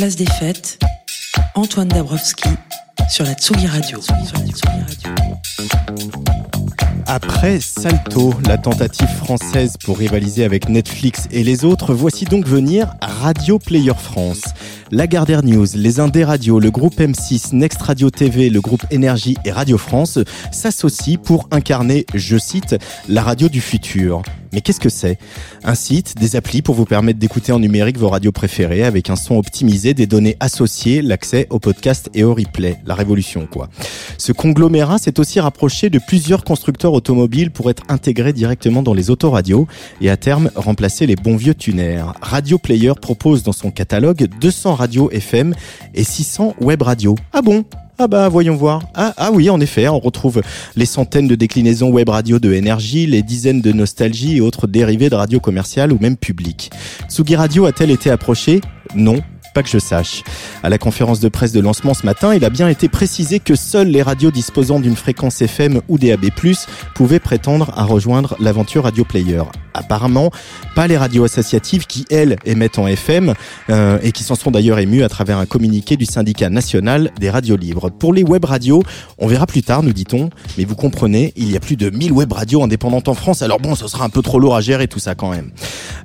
place des fêtes, Antoine Dabrowski sur la Tsugi Radio. Après Salto, la tentative française pour rivaliser avec Netflix et les autres, voici donc venir Radio Player France. Lagardère News, les Indés Radio, le groupe M6, Next Radio TV, le groupe Énergie et Radio France s'associent pour incarner, je cite, la radio du futur. Mais qu'est-ce que c'est? Un site, des applis pour vous permettre d'écouter en numérique vos radios préférées avec un son optimisé, des données associées, l'accès au podcast et au replay. La révolution, quoi. Ce conglomérat s'est aussi rapproché de plusieurs constructeurs automobiles pour être intégré directement dans les autoradios et à terme remplacer les bons vieux tuners. Radio Player propose dans son catalogue 200 radios FM et 600 web radios. Ah bon? Ah bah voyons voir. Ah, ah oui, en effet, on retrouve les centaines de déclinaisons web radio de énergie, les dizaines de nostalgie et autres dérivés de radio commerciales ou même publiques. Tsugi Radio a-t-elle été approchée? Non, que je sache. À la conférence de presse de lancement ce matin, il a bien été précisé que seules les radios disposant d'une fréquence FM ou DAB+, pouvaient prétendre à rejoindre l'aventure Radio Player. Apparemment, pas les radios associatives qui, elles, émettent en FM euh, et qui s'en sont d'ailleurs émues à travers un communiqué du syndicat national des radios libres. Pour les web radios, on verra plus tard, nous dit-on, mais vous comprenez, il y a plus de 1000 web radios indépendantes en France, alors bon, ce sera un peu trop lourd à gérer tout ça quand même.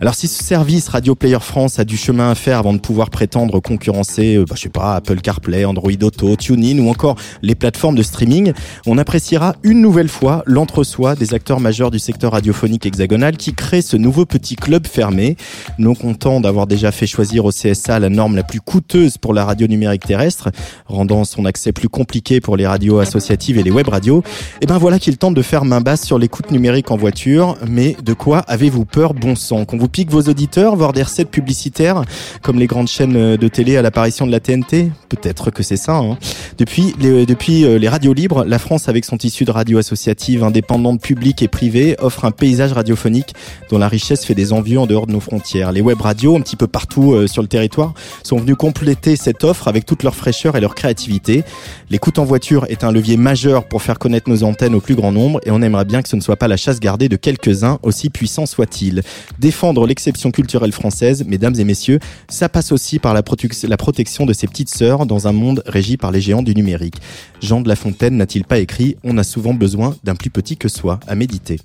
Alors si ce service Radio Player France a du chemin à faire avant de pouvoir prétendre concurrencer, euh, bah, je sais pas, Apple CarPlay, Android Auto, TuneIn ou encore les plateformes de streaming, on appréciera une nouvelle fois l'entre-soi des acteurs majeurs du secteur radiophonique hexagonal qui crée ce nouveau petit club fermé. Non content d'avoir déjà fait choisir au CSA la norme la plus coûteuse pour la radio numérique terrestre, rendant son accès plus compliqué pour les radios associatives et les web radios, et eh ben voilà qu'il tente de faire main basse sur l'écoute numérique en voiture. Mais de quoi avez-vous peur, bon sang? Qu'on vous pique vos auditeurs, voire des recettes publicitaires, comme les grandes chaînes de télé à l'apparition de la TNT Peut-être que c'est ça. Hein. Depuis, les, depuis euh, les radios libres, la France, avec son tissu de radio associative, indépendante, publique et privée, offre un paysage radiophonique dont la richesse fait des envieux en dehors de nos frontières. Les web radios, un petit peu partout euh, sur le territoire, sont venus compléter cette offre avec toute leur fraîcheur et leur créativité. L'écoute en voiture est un levier majeur pour faire connaître nos antennes au plus grand nombre et on aimerait bien que ce ne soit pas la chasse gardée de quelques-uns, aussi puissants soient-ils. Défendre l'exception culturelle française, mesdames et messieurs, ça passe aussi par la, protection de ces petites sœurs dans un monde régi par les géants du numérique. Jean de La Fontaine n'a-t-il pas écrit On a souvent besoin d'un plus petit que soi à méditer.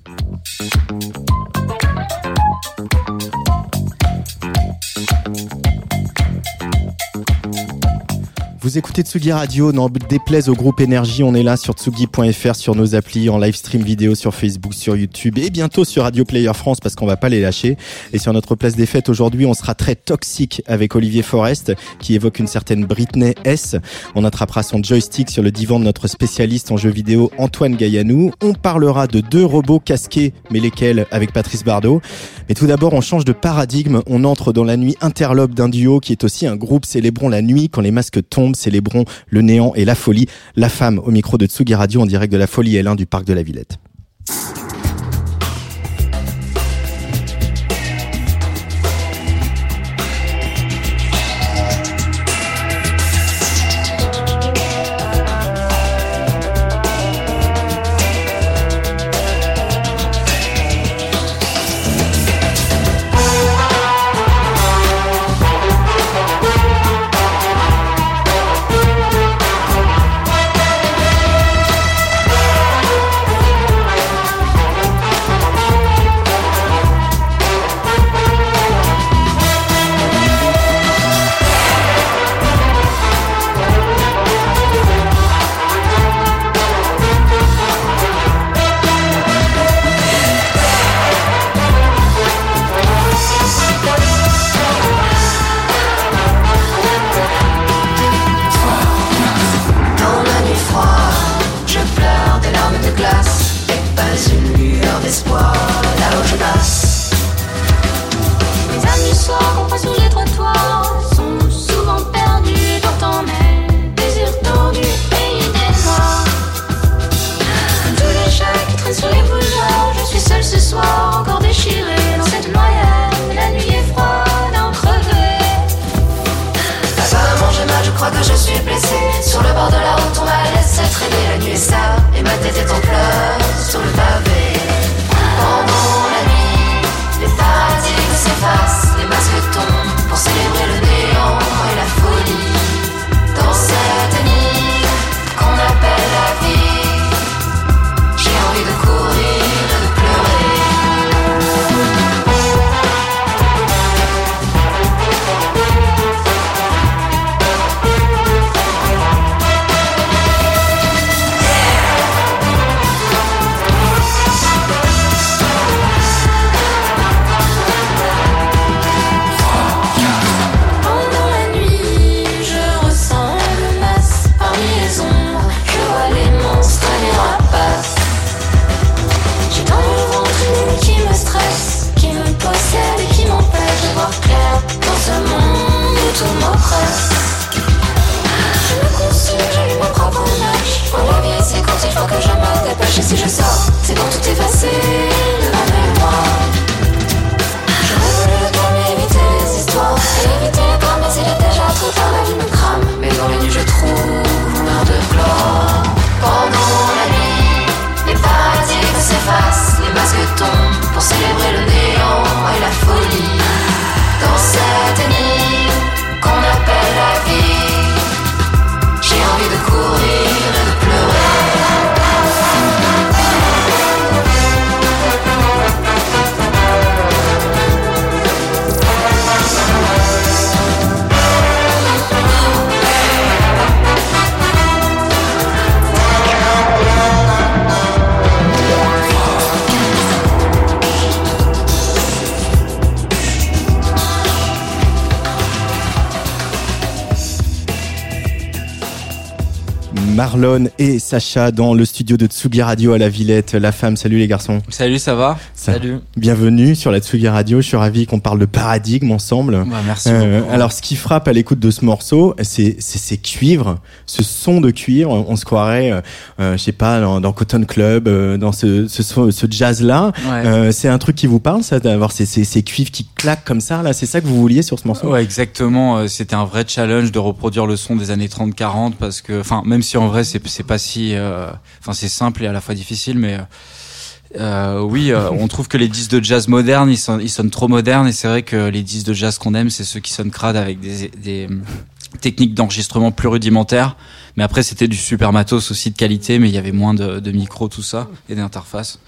Vous écoutez Tsugi Radio, n'en déplaise au groupe Énergie, on est là sur tsugi.fr, sur nos applis, en live stream vidéo sur Facebook, sur YouTube et bientôt sur Radio Player France parce qu'on va pas les lâcher. Et sur notre place des fêtes aujourd'hui, on sera très toxique avec Olivier Forest qui évoque une certaine Britney S. On attrapera son joystick sur le divan de notre spécialiste en jeux vidéo Antoine Gaillanou. On parlera de deux robots casqués, mais lesquels avec Patrice Bardot. Mais tout d'abord, on change de paradigme, on entre dans la nuit interlope d'un duo qui est aussi un groupe célébrons la nuit quand les masques tombent célébrons le néant et la folie. La femme au micro de Tsugi Radio en direct de la Folie L1 du Parc de la Villette. Marlon et Sacha dans le studio de Tsugi Radio à la Villette. La femme, salut les garçons. Salut, ça va Salut. Bienvenue sur la Tsugi Radio. Je suis ravi qu'on parle de paradigme ensemble. Bah, merci. Euh, alors, ce qui frappe à l'écoute de ce morceau, c'est ces cuivres, ce son de cuivre. On se croirait, euh, euh, je sais pas, dans, Cotton Club, dans ce, ce, jazz-là. c'est un truc qui vous parle, ça, d'avoir ces, ces, ces, cuivres qui claquent comme ça. Là, c'est ça que vous vouliez sur ce morceau? Ouais, exactement. C'était un vrai challenge de reproduire le son des années 30-40 parce que, enfin, même si en vrai c'est pas si, euh, enfin c'est simple et à la fois difficile, mais euh, oui, euh, on trouve que les disques de jazz modernes, ils, ils sonnent trop modernes et c'est vrai que les disques de jazz qu'on aime, c'est ceux qui sonnent crades avec des, des techniques d'enregistrement plus rudimentaires. Mais après, c'était du super matos aussi de qualité, mais il y avait moins de, de micros, tout ça, et d'interfaces.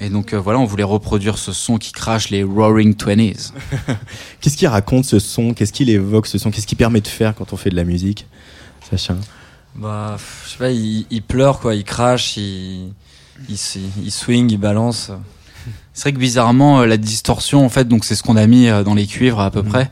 Et donc voilà, on voulait reproduire ce son qui crache les Roaring Twenties. Qu'est-ce qui raconte ce son? Qu'est-ce qu'il évoque ce son? Qu'est-ce qui permet de faire quand on fait de la musique? Sacha bah, je sais pas, il, pleure, quoi, il crache, il, il, il swing, il balance. C'est vrai que bizarrement, euh, la distorsion, en fait, donc c'est ce qu'on a mis euh, dans les cuivres à peu mhm. près.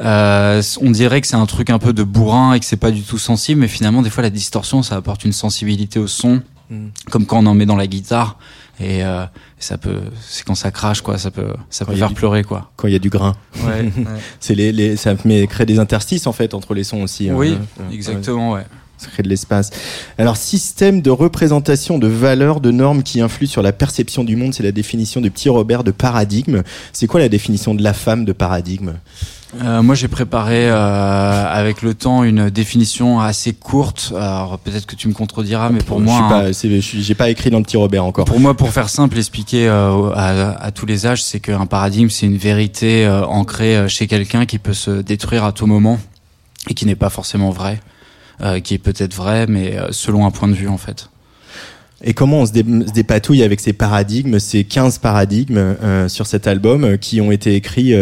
Euh, on dirait que c'est un truc un peu de bourrin et que c'est pas du tout sensible, mais finalement, des fois, la distorsion, ça apporte une sensibilité au son, mhm. comme quand on en met dans la guitare. Et euh, ça peut, c'est quand ça crache, quoi. Ça peut, ça peut faire pleurer, quoi. Quand il y a du grain. Ouais. c'est les, les, ça met, crée des interstices en fait entre les sons aussi. Hein. Oui, exactement, ouais ça crée de l'espace. Alors, système de représentation de valeurs, de normes qui influent sur la perception du monde, c'est la définition de petit Robert de paradigme. C'est quoi la définition de la femme de paradigme? Euh, moi, j'ai préparé euh, avec le temps une définition assez courte. Alors peut-être que tu me contrediras, mais pour moi, je j'ai pas écrit dans le petit Robert encore. Pour moi, pour faire simple, expliquer euh, à, à, tous les âges, c'est qu'un paradigme, c'est une vérité euh, ancrée chez quelqu'un qui peut se détruire à tout moment et qui n'est pas forcément vrai. Euh, qui est peut-être vrai, mais euh, selon un point de vue en fait. Et comment on se, dépatouille avec ces paradigmes, ces 15 paradigmes euh, sur cet album qui ont été écrits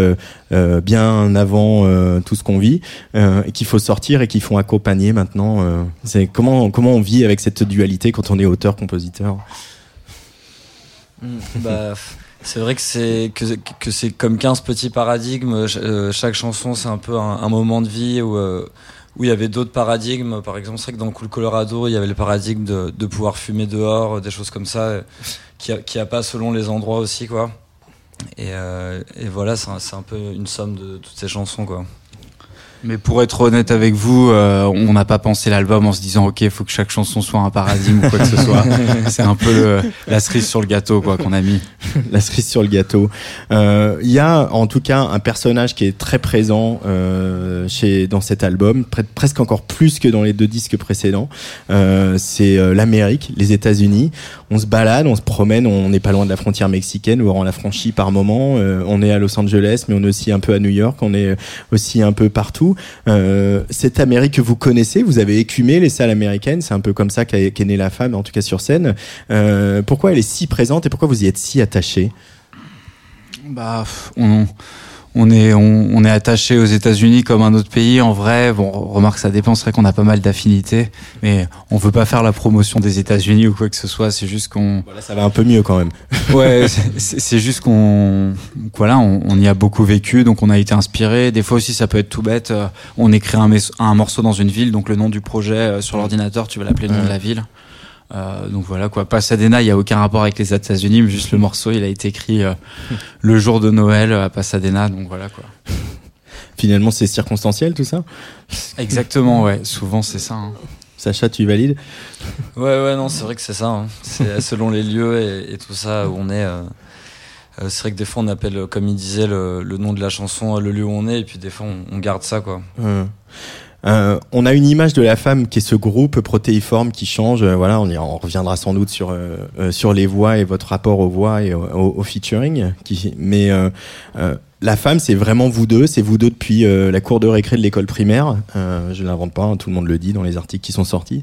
bien avant tout ce qu'on vit, et qu'il faut sortir et qui font accompagner maintenant. c'est comment comment on vit avec cette dualité quand on est auteur-compositeur mmh, bah, C'est vrai que c'est que, que c'est comme 15 petits paradigmes. chaque chanson, c'est un peu un, un, moment de vie où où il y avait d'autres paradigmes. Par exemple, c'est vrai que dans Cool Colorado, il y avait le paradigme de, pouvoir fumer dehors, des choses comme ça, qui a, a pas selon les endroits aussi, quoi. Et, euh, voilà, c'est un, un, peu une somme de toutes ces chansons, quoi. Mais pour être honnête avec vous, euh, on n'a pas pensé l'album en se disant ok, il faut que chaque chanson soit un paradigme ou quoi que ce soit. C'est un peu la cerise sur le gâteau quoi qu'on a mis. la cerise sur le gâteau. Euh, il y a en tout cas un personnage qui est très présent euh, chez dans cet album, presque encore plus que dans les deux disques précédents. C'est l'Amérique, les États-Unis. On se balade, on se promène, on n'est pas loin de la frontière mexicaine, ou on la franchit par moment. on est à Los Angeles, mais on est aussi un peu à New York. On est aussi un peu partout. Euh, cette Amérique que vous connaissez, vous avez écumé les salles américaines, c'est un peu comme ça qu'est née la femme, en tout cas sur scène. Euh, pourquoi elle est si présente et pourquoi vous y êtes si attaché Bah, on, on est on, est attaché aux États-Unis comme un autre pays. En vrai, bon, remarque, ça dépend. C'est vrai qu'on a pas mal d'affinités, mais on veut pas faire la promotion des États-Unis ou quoi que ce soit. C'est juste qu'on. Voilà, ça va un peu mieux quand même. ouais, c'est juste qu'on voilà, on, on, y a beaucoup vécu, donc on a été inspiré. Des fois aussi, ça peut être tout bête. Euh, on écrit un, un morceau dans une ville, donc le nom du projet euh, sur l'ordinateur, tu vas l'appeler le nom de la ville. Euh, donc voilà quoi, Pasadena, il y a aucun rapport avec les États-Unis, mais juste le morceau, il a été écrit euh, le jour de Noël à Pasadena, donc voilà quoi. Finalement, c'est circonstanciel tout ça? Exactement, ouais. Souvent, c'est ça. Hein. Sacha, tu valides? Ouais, ouais, non, c'est vrai que c'est ça. Hein. C'est selon les lieux et, tout ça où on est. Euh, c'est vrai que des fois, on appelle, comme il disait, le, nom de la chanson le lieu où on est, et puis des fois, on, garde ça, quoi. Euh, on a une image de la femme qui est ce groupe protéiforme qui change. Euh, voilà, on, y, reviendra sans doute sur euh, sur les voix et votre rapport aux voix et au, featuring. Qui, mais la femme, c'est vraiment vous deux. C'est vous deux depuis la cour de récré de l'école primaire. je l'invente pas, hein, tout le monde le dit dans les articles qui sont sortis.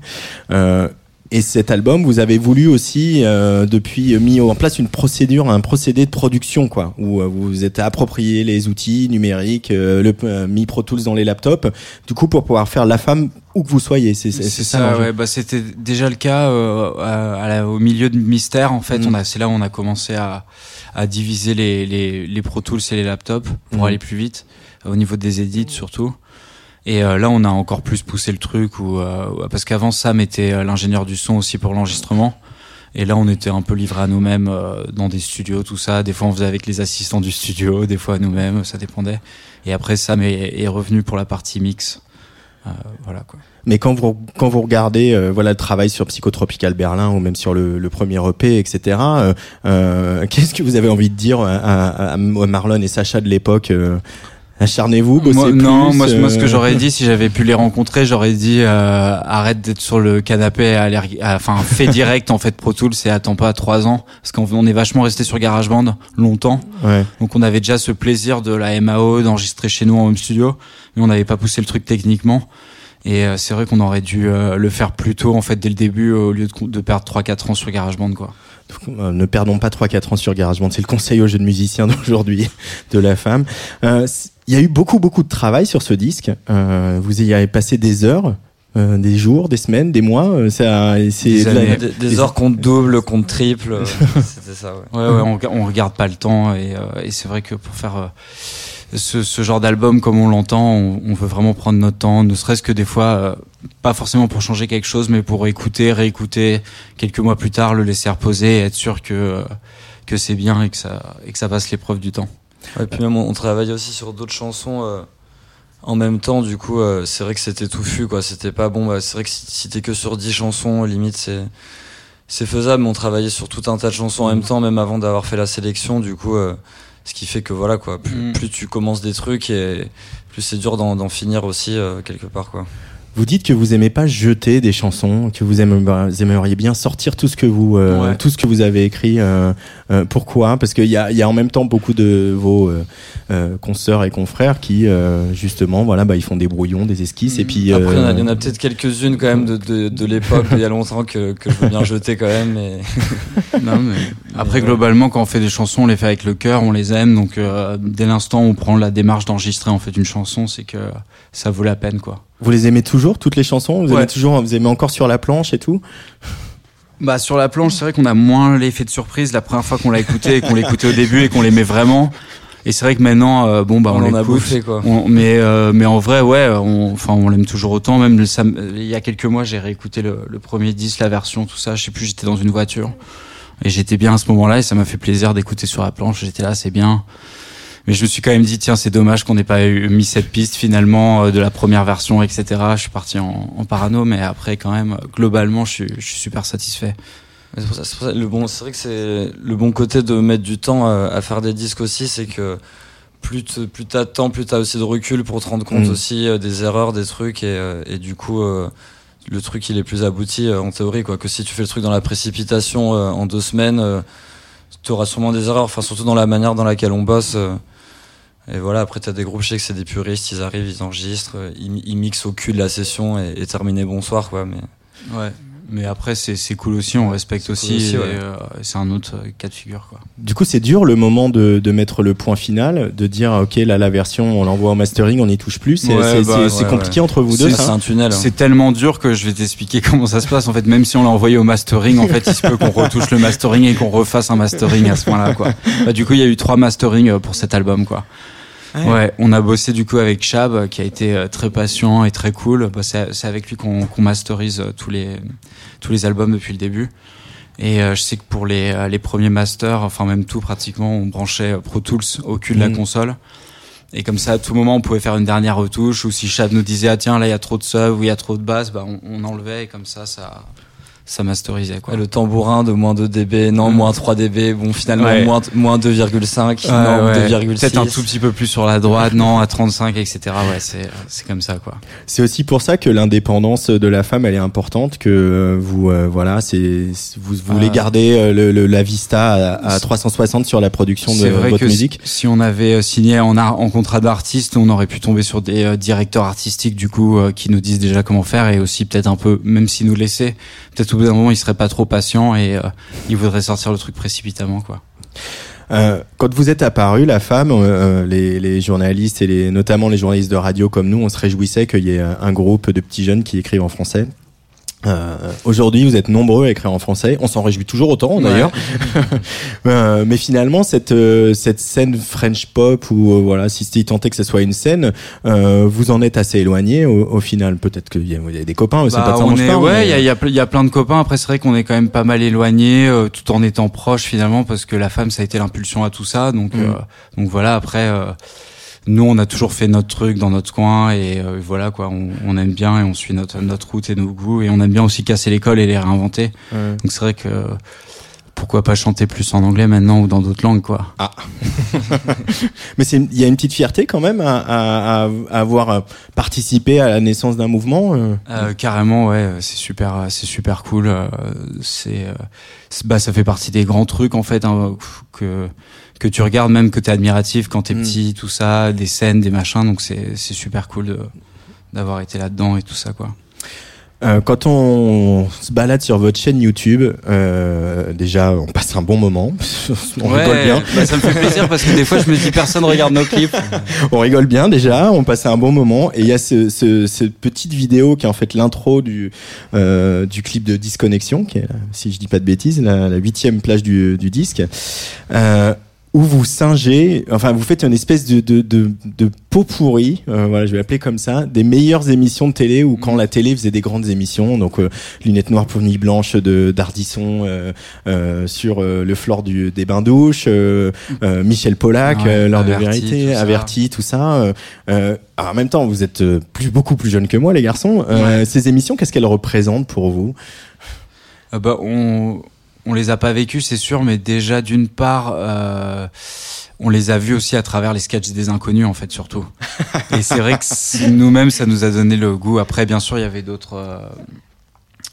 Et cet album, vous avez voulu aussi, euh, depuis, mis en place une procédure, un procédé de production, quoi, où euh, vous vous êtes approprié les outils numériques, euh, le euh, mis Pro Tools dans les laptops, du coup, pour pouvoir faire la femme où que vous soyez. C'est ça. ouais, bah, c'était déjà le cas à, au milieu de Mystère. En fait, mm. on a, c'est là où on a commencé à, à diviser les, les, les Pro Tools et les laptops pour mm. aller plus vite, au niveau des édits surtout. Et là, on a encore plus poussé le truc, ou parce qu'avant Sam était l'ingénieur du son aussi pour l'enregistrement. Et là, on était un peu livrés à nous-mêmes dans des studios, tout ça. Des fois, on faisait avec les assistants du studio, des fois à nous-mêmes, ça dépendait. Et après, Sam est, revenu pour la partie mix. voilà quoi. Mais quand vous quand vous regardez euh, voilà le travail sur Psychotropical Berlin ou même sur le, le premier EP etc. Euh, euh, Qu'est-ce que vous avez envie de dire à, à, Marlon et Sacha de l'époque euh, Acharnez-vous, bossez moi, plus. Non, moi, moi, ce que j'aurais dit si j'avais pu les rencontrer, j'aurais dit arrête d'être sur le canapé, à enfin fais direct en fait Pro Tools et attends pas trois ans parce qu'on est vachement resté sur GarageBand longtemps. Ouais. Donc on avait déjà ce plaisir de la MAO d'enregistrer chez nous en home studio, mais on n'avait pas poussé le truc techniquement. Et euh, c'est vrai qu'on aurait dû euh, le faire plus tôt, en fait, dès le début, au lieu de, de perdre 3-4 ans sur GarageBand, quoi. Euh, ne perdons pas 3-4 ans sur GarageBand. C'est le conseil aux jeunes musiciens d'aujourd'hui de la femme. Il y a eu beaucoup, beaucoup de travail sur ce disque. vous y avez passé des heures. des jours, des semaines, des mois, ça, c'est des, des, heures compte double, compte triple, c'était ça. Ouais, ouais, ouais on, on, regarde pas le temps et, et c'est vrai que pour faire ce, ce genre d'album comme on l'entend, on, on, veut vraiment prendre notre temps, ne serait-ce que des fois, euh, pas forcément pour changer quelque chose, mais pour écouter, réécouter quelques mois plus tard, le laisser reposer et être sûr que euh, que c'est bien et que ça et que ça passe l'épreuve du temps. Et puis même on, travaille aussi sur d'autres chansons euh, en même temps. Du coup, c'est vrai que c'était touffu, quoi. C'était pas bon. Bah, c'est vrai que si, si t'es que sur 10 chansons, limite c'est c'est faisable. Mais on travaillait sur tout un tas de chansons en même temps, même avant d'avoir fait la sélection. Du coup ce qui fait que voilà quoi plus, mm. plus tu commences des trucs et plus c'est dur d'en finir aussi euh, quelque part quoi vous dites que vous aimez pas jeter des chansons, que vous, aimeriez bien sortir tout ce que vous, euh, tout ce que vous avez écrit. Euh, euh pourquoi? Parce qu'il y a, y a en même temps beaucoup de vos consoeurs et confrères qui, justement, voilà, bah, ils font des brouillons, des esquisses, et puis. Après, il y en a, peut-être quelques-unes quand même de, de, de l'époque, il y a longtemps que, que je veux bien jeter quand même. Mais... non, mais après, globalement, quand on fait des chansons, on les fait avec le cœur, on les aime. Donc, dès l'instant où on prend la démarche d'enregistrer en fait une chanson, c'est que ça vaut la peine, quoi. Vous les aimez toujours, toutes les chansons? Vous aimez toujours, vous aimez encore sur la planche et tout? Bah sur la planche, c'est vrai qu'on a moins l'effet de surprise la première fois qu'on l'a écouté et qu'on l'écoutait au début et qu'on l'aimait vraiment. Et c'est vrai que maintenant, euh, bon bah on, on a bouffé quoi. mais euh, mais en vrai, ouais, on, enfin on l'aime toujours autant. Même le, il y a quelques mois, j'ai réécouté le, le, premier disque, la version, tout ça. Je sais plus, j'étais dans une voiture et j'étais bien à ce moment-là et ça m'a fait plaisir d'écouter sur la planche. J'étais là, c'est bien. Mais je me suis quand même dit, tiens, c'est dommage qu'on n'ait pas eu, mis cette piste finalement euh, de la première version, etc. Je suis parti en, en parano, mais après, quand même, globalement, je suis, je suis super satisfait. C'est pour ça, pour ça, le bon, c'est vrai que c'est le bon côté de mettre du temps à, à faire des disques aussi, c'est que plus tu plus t'as de temps, plus t'as aussi de recul pour te rendre compte mm. aussi euh, des erreurs, des trucs et, euh, et du coup le truc il est plus abouti en théorie quoi. Que si tu fais le truc dans la précipitation en deux semaines, tu auras sûrement des erreurs. Enfin surtout dans la manière dans laquelle on bosse. Et voilà, après, tu des groupes, je sais que c'est des puristes, ils arrivent, ils enregistrent, ils, ils mixent au cul de la session et, et bonsoir, quoi. Mais... Ouais. Mais après, c'est cool aussi, on respecte aussi. Euh, c'est un autre euh, cas de figure. Quoi. Du coup, c'est dur le moment de, de, mettre le point final, de dire, OK, là, la version, on l'envoie au mastering, on n'y touche plus. C'est bah, compliqué entre vous deux. C'est un tunnel. Hein. C'est tellement dur que je vais t'expliquer comment ça se passe. En fait, même si on l'a envoyé au mastering, en fait, il se peut qu'on retouche le mastering et qu'on refasse un mastering à ce point-là. Quoi. Bah, du coup, il y a eu trois masterings euh, pour cet album. quoi. Ouais. on a bossé du coup avec Chab, qui a été euh, très patient et très cool. Bah, c'est avec lui qu'on masterise euh, tous les tous les albums depuis le début. Et euh, je sais que pour les, les premiers masters, enfin même tout pratiquement, on branchait Pro Tools au cul de la mm. console. Et comme ça, à tout moment, on pouvait faire une dernière retouche. Ou si Chab nous disait, ah tiens, là, il y a trop de sub ou il y a trop de basse, bah, on, on enlevait. Et comme ça, ça, ça masterisait quoi. le tambourin de moins 2 dB, non moins 3 dB, bon finalement moins moins 2,5, non 2,6. Peut-être un tout petit peu plus sur la droite, non à 35, etc. Ouais, c'est c'est comme ça quoi. C'est aussi pour ça que l'indépendance de la femme elle est importante, que vous euh, voilà c'est vous voulez ah. garder euh, le, la vista à, 360 sur la production de vrai votre que musique. Si, on avait euh, signé en, en contrat d'artiste, on aurait pu tomber sur des directeurs artistiques du coup qui nous disent déjà comment faire et aussi peut-être un peu même si nous laissaient peut-être au bout d'un moment, il serait pas trop patient et euh, il voudrait sortir le truc précipitamment, quoi. Euh, quand vous êtes apparu, la femme, euh, les, les, journalistes et les, notamment les journalistes de radio comme nous, on se réjouissait qu'il y ait un groupe de petits jeunes qui écrivent en français. Euh, Aujourd'hui, vous êtes nombreux à écrire en français. On s'en réjouit toujours autant, d'ailleurs. euh, mais finalement, cette euh, cette scène French pop, ou euh, voilà, si c'était tenté que ce soit une scène, euh, vous en êtes assez éloigné au, au final. Peut-être qu'il y, y a des copains, c'est Bah, pas ça on est, ouais, il y a, y, a, y plein de copains. Après, c'est vrai qu'on est quand même pas mal éloigné, euh, tout en étant proche finalement, parce que la femme, ça a été l'impulsion à tout ça. Donc, Mm. euh, donc voilà. Après, euh, nous, on a toujours fait notre truc dans notre coin, et euh, voilà quoi. On, on aime bien et on suit notre notre route et nos goûts, et on aime bien aussi casser l'école et les réinventer. Ouais. Donc c'est vrai que pourquoi pas chanter plus en anglais maintenant ou dans d'autres langues quoi. Mais c'est, il y a une petite fierté quand même à, à, à- à avoir euh, participé à la naissance d'un mouvement. euh. Euh, carrément, ouais, c'est super, c'est super cool. C'est, euh, c'est- bah, ça fait partie des grands trucs en fait hein, que que tu regardes même que t'es admiratif quand t'es Mm. petit, tout ça, des scènes, des machins. Donc c'est c'est super cool d'avoir été là-dedans et tout ça quoi. Euh, quand on se balade sur votre chaîne YouTube, euh, déjà on passe un bon moment, on rigole bien, bah, ça me fait plaisir parce que des fois je me dis personne regarde nos clips. on rigole bien déjà, on passe un bon moment et il y a ce, ce, cette petite vidéo qui est en fait l'intro du euh, du clip de Disconnexion, qui est si je dis pas de bêtises la, la huitième plage du, du disque. Où vous singez, enfin vous faites une espèce de, de, de, de pot pourri, euh, voilà je vais l'appeler comme ça, des meilleures émissions de télé ou quand la télé faisait des grandes émissions, donc euh, lunettes noires pour nuit blanche de d'Ardisson euh, sur le floor du, des bains douches, Michel Pollack, Ouais, l'heure de vérité, tout averti, tout ça. alors, en même temps, vous êtes plus beaucoup plus jeune que moi, les garçons. Ces émissions, qu'est-ce qu'elles représentent pour vous? Euh, bah, on, on les a pas vécus, c'est sûr, mais déjà d'une part, euh, on les a vus aussi à travers les sketchs des inconnus, en fait, surtout. Et c'est vrai que nous-mêmes, ça nous a donné le goût. Après, bien sûr, il y avait d'autres, euh,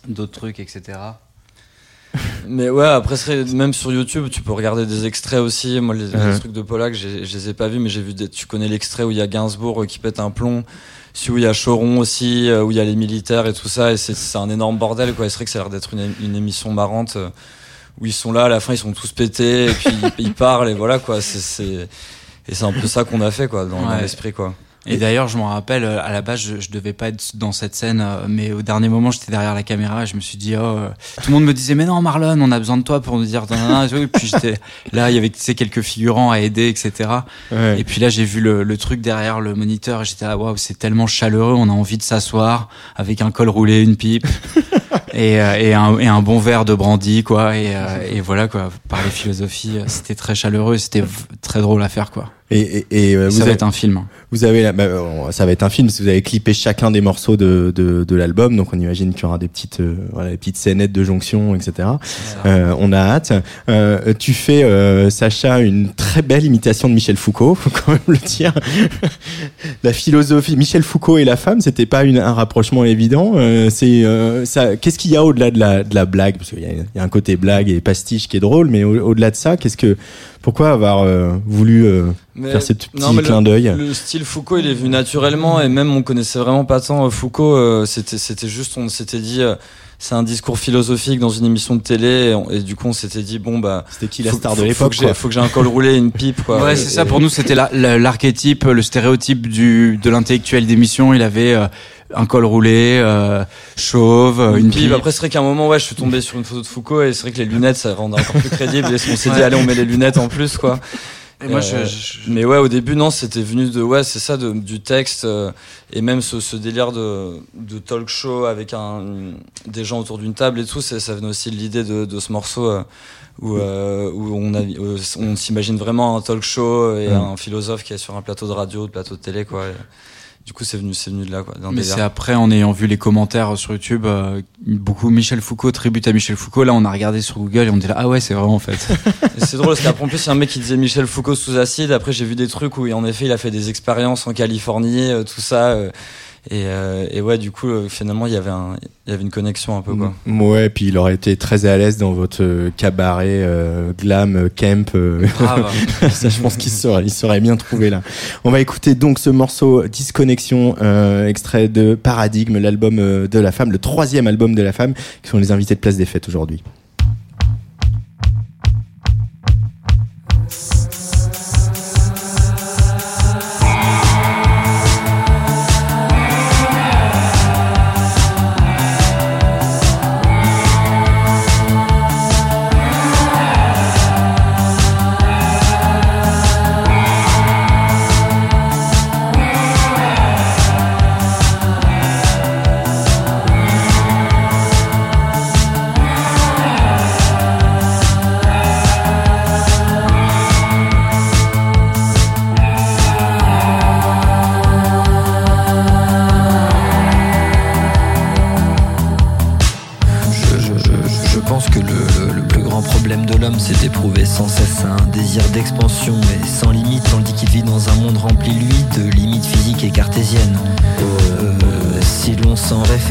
d'autres trucs, etc. Mais ouais, après, même sur YouTube, tu peux regarder des extraits aussi. Moi, les, les trucs de Polak, je les ai pas vus, mais j'ai vu des, tu connais l'extrait où il y a Gainsbourg euh, qui pète un plomb, celui où il y a Choron aussi, où il y a les militaires et tout ça, et c'est, c'est un énorme bordel, quoi. Et c'est vrai que ça a l'air d'être une, une émission marrante, euh, où ils sont là, à la fin, ils sont tous pétés, et puis ils, ils parlent, et voilà, quoi. C'est, c'est, et c'est un peu ça qu'on a fait, quoi, dans, dans l'esprit, quoi. Et d'ailleurs, je m'en rappelle, euh, à la base, je, je devais pas être dans cette scène, euh, mais au dernier moment, j'étais derrière la caméra et je me suis dit, oh, euh, tout le monde me disait, mais non, Marlon, on a besoin de toi pour nous dire, nanana, et tout. Et puis j'étais là, il y avait tu sais, quelques figurants à aider, etc. Et puis là, j'ai vu le, le truc derrière le moniteur et j'étais là, waouh, c'est tellement chaleureux, on a envie de s'asseoir avec un col roulé, une pipe et, et, un, et un bon verre de brandy, quoi. Et, et voilà, quoi, parler philosophie, c'était très chaleureux et c'était très drôle à faire, quoi. Et, et, et, euh, ça vous, va être un film. vous avez, la- bah, ça va être un film. parce que Vous avez clippé chacun des morceaux de, de, de l'album, donc on imagine qu'il y aura des petites, euh, voilà, des petites scénettes de jonction, etc. Euh, on a hâte. Euh, tu fais, euh, Sacha, une très belle imitation de Michel Foucault, faut quand même le dire. la philosophie, Michel Foucault et la femme, c'était pas une, un rapprochement évident. Euh, c'est euh, ça. Qu'est-ce qu'il y a au-delà de la, de la blague? Parce qu'il y, a- il y a un côté blague et pastiche qui est drôle, mais au- au-delà de ça, qu'est-ce que, pourquoi avoir euh, voulu euh, Mais- faire non, mais d'œil Le style Foucault, il est venu naturellement et même on connaissait vraiment pas tant euh, Foucault. euh, c'était, c'était juste, on s'était dit, euh, c'est un discours philosophique dans une émission de télé et, on- et du coup on s'était dit bon bah. C'était qui la faut- star faut- de faut l'époque que j'ai-. Faut que j'ai un col roulé et une pipe quoi. Ouais, Et- c'est ça. Pour nous, c'était la- la- l'archétype, le stéréotype du de l'intellectuel d'émission. Il avait euh, un col roulé, euh, chauve, une pipe. pipe. Après, c'est vrai qu'à un moment, ouais, je suis tombé sur une photo de Foucault et c'est vrai que les lunettes, ça rend encore plus crédible. Et on s'est dit, allez, on met les lunettes en plus, quoi. Et moi, Euh, je, je- Mais ouais, au début, non, c'était venu de, ouais, c'est ça, de, du texte euh, et même ce, ce délire de, de talk show avec un, des gens autour d'une table et tout, ça venait aussi de l'idée de, de ce morceau euh, où, euh, où on, a, on s'imagine vraiment un talk show et un philosophe qui est sur un plateau de radio, de plateau de télé, quoi. Et du coup, c'est venu, c'est venu de là, quoi. Mais c'est après, en ayant vu les commentaires sur YouTube, euh, beaucoup Michel Foucault, tribute à Michel Foucault. Là, on a regardé sur Google et on dit là, ah ouais, c'est vrai en fait. C'est drôle parce qu'après en plus il y a un mec qui disait Michel Foucault sous acide. Après j'ai vu des trucs où en effet il a fait des expériences en Californie, euh, tout ça. euh, et, euh, et ouais du coup euh, finalement il y avait un, il y avait une connexion un peu quoi. Mm, Ouais, puis il aurait été très à l'aise dans votre euh, cabaret euh, glam euh, camp. euh, Grave. ça, je pense qu'il serait, il serait bien trouvé là. On va écouter donc ce morceau Disconnexion, euh, extrait de Paradigme, l'album de la femme, le troisième album de la femme, qui sont les invités de Place des Fêtes aujourd'hui.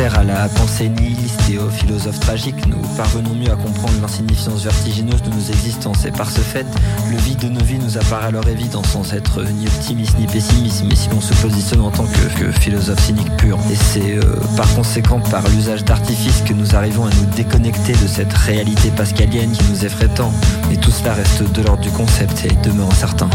À la pensée nihiliste et aux philosophes tragiques, nous parvenons mieux à comprendre l'insignifiance vertigineuse de nos existences. Et par ce fait, le vide de nos vies nous apparaît alors évident sans être ni optimiste ni pessimiste, mais si l'on se positionne en tant que, philosophe cynique pur. Et c'est euh, par conséquent par l'usage d'artifices que nous arrivons à nous déconnecter de cette réalité pascalienne qui nous effraie tant. Et tout cela reste de l'ordre du concept et demeure incertain.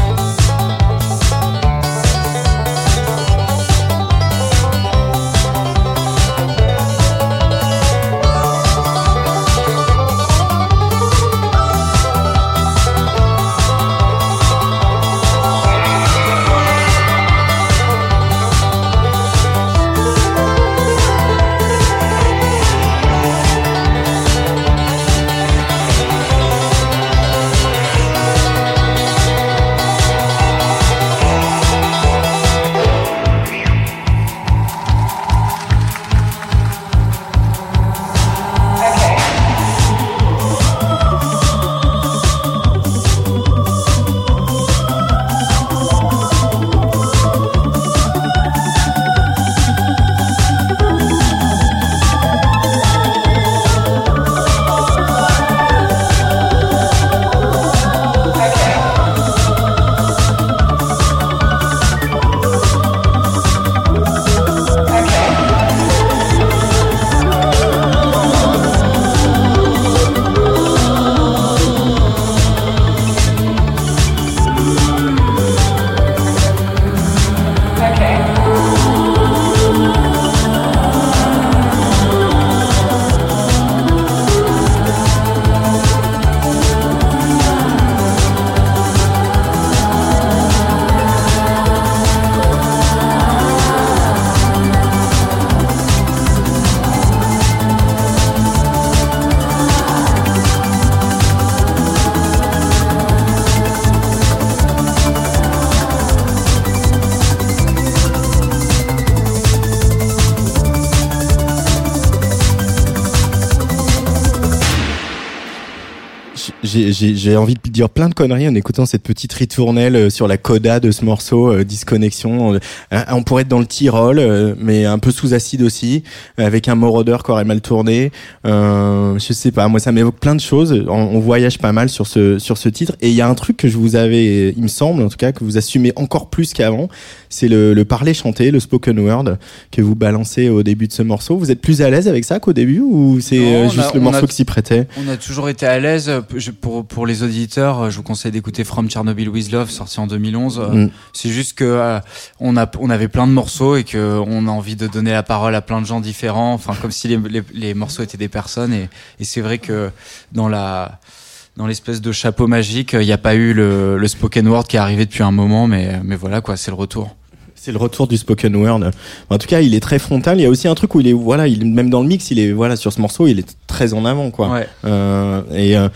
J'ai envie de dire plein de conneries en écoutant cette petite ritournelle euh, sur la coda de ce morceau, euh, Disconnexion. Euh, on pourrait être dans le Tyrol, mais un peu sous acide aussi, avec un moroder qui aurait mal tourné. Euh, je sais pas, moi ça m'évoque plein de choses. On, voyage pas mal sur ce sur ce titre. Et il y a un truc que je vous avais, il me semble en tout cas, que vous assumez encore plus qu'avant, c'est le, le parler chanté, le spoken word que vous balancez au début de ce morceau. Vous êtes plus à l'aise avec ça qu'au début ou c'est juste le morceau qui s'y prêtait? On a toujours été à l'aise. Pour, pour les auditeurs, je vous conseille d'écouter From Chernobyl with Love, sorti en 2011. Mm. C'est juste que euh, on a on avait plein de morceaux et que on a envie de donner la parole à plein de gens différents. Enfin, comme si les, les, les morceaux étaient des personnes. Et, et c'est vrai que dans la dans l'espèce de chapeau magique, il n'y a pas eu le, le spoken word qui est arrivé depuis un moment, mais mais voilà quoi, c'est le retour. C'est le retour du spoken word. En tout cas, il est très frontal. Il y a aussi un truc où il est, voilà, il même dans le mix, il est, voilà, sur ce morceau, il est très en avant, quoi. Ouais. Euh, et euh,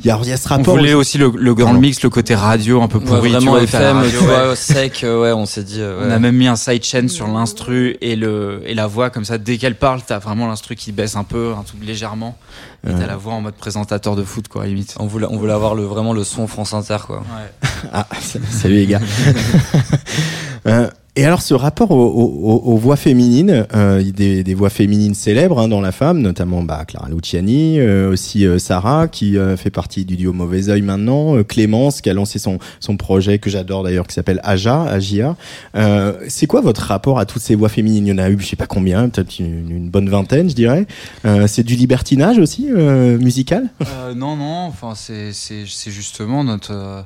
il y, a, y a ce rapport. On voulait aussi, le, le grand mix, le côté radio un peu pourri, ouais, vraiment tu FM, tu vois, sec. Euh, ouais, on s'est dit. On a même mis un sidechain sur l'instru et le et la voix comme ça. Dès qu'elle parle, t'as vraiment l'instru qui baisse un peu, un tout légèrement. Et t'as la voix en mode présentateur de foot, quoi, limite. On voulait, on voulait avoir le vraiment le son France Inter, quoi. Ouais. ah, salut les gars. euh, et alors ce rapport aux, aux, aux voix féminines, euh, des, des, voix féminines célèbres hein, dans la femme, notamment bah, Clara Luciani, euh, aussi euh, Sarah qui euh, fait partie du duo Mauvais Oeil maintenant, euh, Clémence qui a lancé son, son projet que j'adore d'ailleurs qui s'appelle Aja, Agia. c'est quoi votre rapport à toutes ces voix féminines? Il y en a eu je sais pas combien, peut-être une, une, bonne vingtaine je dirais. c'est du libertinage aussi musical? Non non, enfin c'est justement notre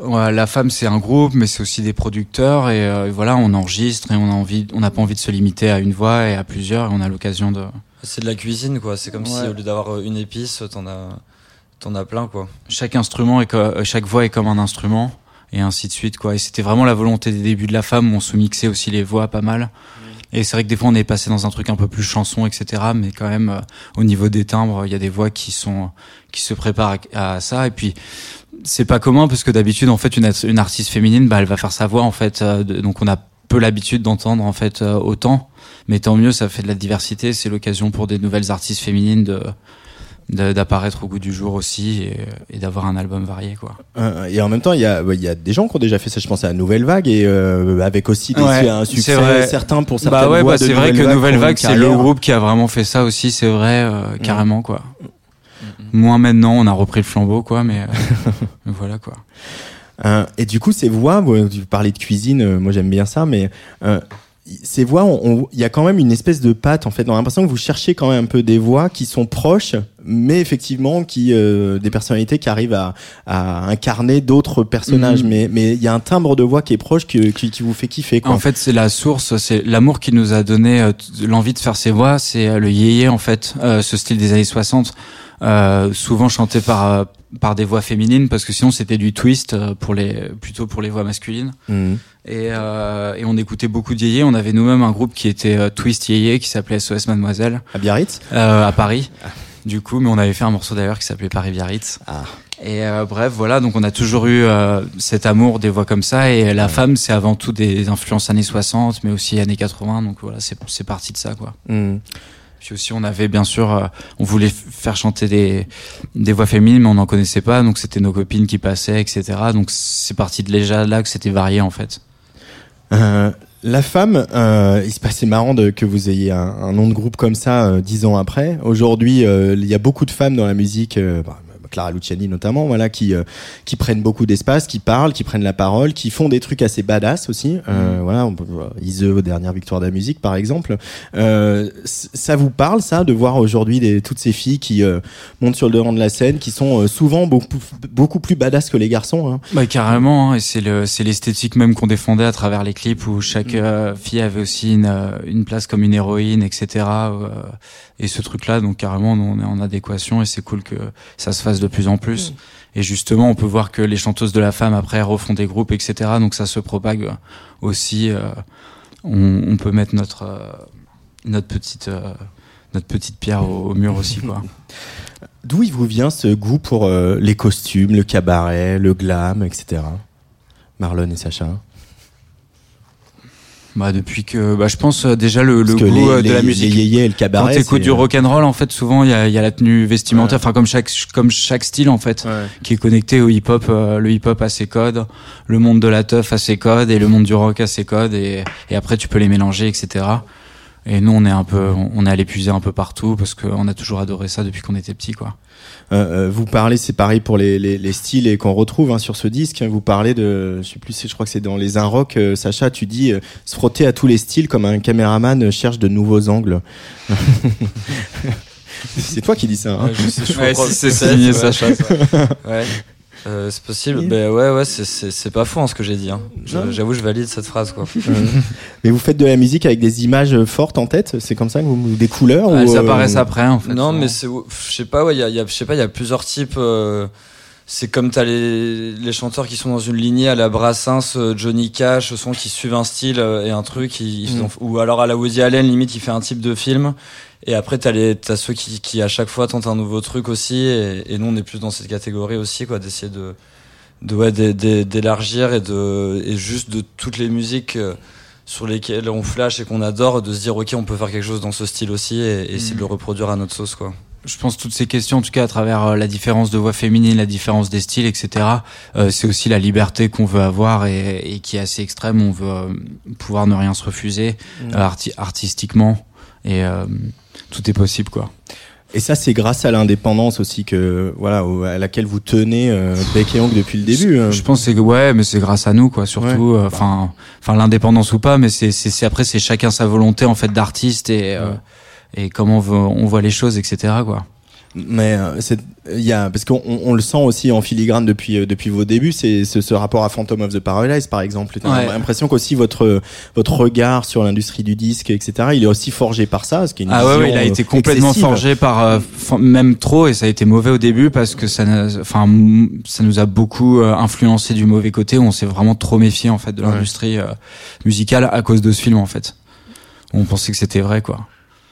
la femme, c'est un groupe, mais c'est aussi des producteurs et euh, voilà, on enregistre et on a envie, on n'a pas envie de se limiter à une voix et à plusieurs. Et on a l'occasion de. C'est de la cuisine, quoi. C'est comme si au lieu d'avoir euh, une épice, t'en as, t'en as plein, quoi. Chaque instrument est, euh, chaque voix est comme un instrument et ainsi de suite, quoi. Et c'était vraiment la volonté des débuts de la femme où on se mixait aussi les voix pas mal. Et c'est vrai que des fois on est passé dans un truc un peu plus chanson, etc. Mais quand même, au niveau des timbres, il y a des voix qui sont qui se préparent à ça. Et puis c'est pas commun parce que d'habitude en fait une, une artiste féminine bah elle va faire sa voix en fait euh, donc on a peu l'habitude d'entendre en fait euh, autant mais tant mieux ça fait de la diversité c'est l'occasion pour des nouvelles artistes féminines de d'apparaître au goût du jour aussi et, et d'avoir un album varié quoi. Euh, et en même temps, il y a, il y a des gens qui ont déjà fait ça. Je pense à Nouvelle Vague et euh, avec aussi des, Ouais, un c'est succès vrai. certain pour certaines Bah ouais, bah c'est vrai que Nouvelle Vague c'est le groupe qui a vraiment fait ça aussi, c'est vrai euh, carrément quoi. Moins maintenant, on a repris le flambeau quoi, mais euh, voilà quoi. Et du coup, ces voix, tu parlais de cuisine, moi j'aime bien ça, mais ces voix, il y a quand même une espèce de patte en fait. On a l'impression que vous cherchez quand même un peu des voix qui sont proches, mais effectivement qui euh, des personnalités qui arrivent à, à incarner d'autres personnages. Mhm. Mais mais il y a un timbre de voix qui est proche qui, qui vous fait kiffer. Quoi. En fait, c'est la source, c'est l'amour qui nous a donné euh, l'envie de faire ces voix, c'est euh, le yéyé en fait, euh, ce style des années 60, euh, souvent chanté par euh, par des voix féminines parce que sinon c'était du twist euh, pour les plutôt pour les voix masculines. Mhm. Et, euh, et on écoutait beaucoup de yéyé. On avait nous-mêmes un groupe qui était euh, twist yéyé qui s'appelait SOS Mademoiselle À Biarritz? euh, à Paris. Du coup, mais on avait fait un morceau d'ailleurs qui s'appelait Paris Biarritz. Ah. Et euh, bref, voilà, donc on a toujours eu euh, cet amour des voix comme ça. Et la femme, c'est avant tout des influences années 60, mais aussi années 80. Donc voilà, c'est c'est parti de ça, quoi. Mhm. Puis aussi, on avait bien sûr, euh, on voulait faire chanter des, des voix féminines, mais on n'en connaissait pas. Donc c'était nos copines qui passaient, etc. Donc c'est parti de déjà là que c'était varié, en fait. Euh, la femme, euh, il se passait marrant de, que vous ayez un, nom de groupe comme ça dix ans après. Aujourd'hui, il y a beaucoup de femmes dans la musique, bah, Clara Luciani notamment, voilà, qui euh, qui prennent beaucoup d'espace, qui parlent, qui prennent la parole, qui font des trucs assez badass aussi. Euh, Voilà, on peut voir Ise, dernière victoire de la musique par exemple. Euh, ça vous parle ça de voir aujourd'hui toutes ces filles qui euh, montent sur le devant de la scène, qui sont euh, souvent beaucoup beaucoup plus badass que les garçons. Hein. Bah carrément, hein, et c'est le c'est l'esthétique même qu'on défendait à travers les clips où chaque euh, fille avait aussi une une place comme une héroïne, etc. et ce truc-là, donc carrément, nous, on est en adéquation et c'est cool que ça se fasse de plus en plus. Et justement, on peut voir que les chanteuses de la femme après refont des groupes, etc. Donc ça se propague aussi. euh, on, on peut mettre notre euh, notre petite euh, notre petite pierre au, au mur aussi, quoi. D'où il vous vient ce goût pour les costumes, le cabaret, le glam, etc. Marlon et Sacha? Bah depuis que, bah je pense euh, déjà le, le goût les, euh, de la les- musique. les yéyés le Quand cabaret. t'écoutes c'est- du rock and roll, en fait, souvent il y a, il y a la tenue vestimentaire, Ouais. enfin comme chaque comme chaque style en fait, Ouais. qui est connecté au hip-hop. euh, le hip-hop a ses codes, le monde de la teuf a ses codes et le monde du rock a ses codes et, et après tu peux les mélanger, etc. Et nous on est un peu, on est allé puiser un peu partout parce qu'on a toujours adoré ça depuis qu'on était petit, quoi. Euh, euh, vous parlez, c'est pareil pour les, les, les styles et qu'on retrouve hein, sur ce disque. Vous parlez de, je sais plus, je crois que c'est dans les un rock. euh, Sacha, tu dis euh, se frotter à tous les styles comme un caméraman cherche de nouveaux angles. c'est toi qui dis ça. Hein Ouais, je sais, je Ouais, comprends, si c'est peut-être, signé ouais. Sacha, Ouais. Euh, c'est possible. Ben ouais, ouais, c'est- c'est c'est pas faux hein, ce que j'ai dit. Hein. J'avoue, je valide cette phrase quoi. Euh, Mais vous faites de la musique avec des images euh, fortes en tête. C'est comme ça que vous des couleurs Elles ou, euh, apparaissent après, en fait. non, souvent. mais c'est, je sais pas, ouais, il y a, y a- je sais pas, il y a plusieurs types. C'est comme t'as les, les chanteurs qui sont dans une lignée à la Brassens, euh, Johnny Cash, sont qui suivent un style euh, et un truc, ils, ils Mm. ont- ou alors à la Woody Allen, limite, il fait un type de film. Et après, t'as les, t'as ceux qui, qui à chaque fois tentent un nouveau truc aussi. Et, et nous, on est plus dans cette catégorie aussi, quoi, d'essayer de, de ouais, d'é- d'é- d'élargir et de, et juste de toutes les musiques. euh, sur lesquelles on flash et qu'on adore, de se dire ok on peut faire quelque chose dans ce style aussi et, et essayer Mm. de le reproduire à notre sauce quoi. Je pense toutes ces questions, en tout cas à travers euh, la différence de voix féminine, la différence des styles, etc. euh, c'est aussi la liberté qu'on veut avoir et, et qui est assez extrême. On veut euh, pouvoir ne rien se refuser Mm. euh, arti- artistiquement et euh, tout est possible quoi. Et ça, c'est grâce à l'indépendance aussi que voilà au- à laquelle vous tenez euh, bec et ongle depuis le début. hein. Je pense que ouais, mais c'est grâce à nous quoi, surtout. Ouais. euh, Enfin, enfin l'indépendance ou pas, mais c'est c'est c'est- après c'est chacun sa volonté en fait d'artiste et euh, Ouais. Et comment on, veut- on voit les choses, etc. quoi. Mais euh, c'est il y a parce qu'on on, le sent aussi en filigrane depuis euh, depuis vos débuts, c'est ce, ce rapport à Phantom of the Paradise par exemple. T'as Ouais. l'impression qu'aussi votre votre regard sur l'industrie du disque, etc. Il est aussi forgé par ça, ce qui est une Ah ouais, ouais, il a euh, été complètement excessive. forgé par euh, même trop et ça a été mauvais au début parce que ça, enfin, ça nous a beaucoup euh, influencé du mauvais côté. On s'est vraiment trop méfié en fait de Ouais. l'industrie euh, musicale à cause de ce film en fait. On pensait que c'était vrai quoi.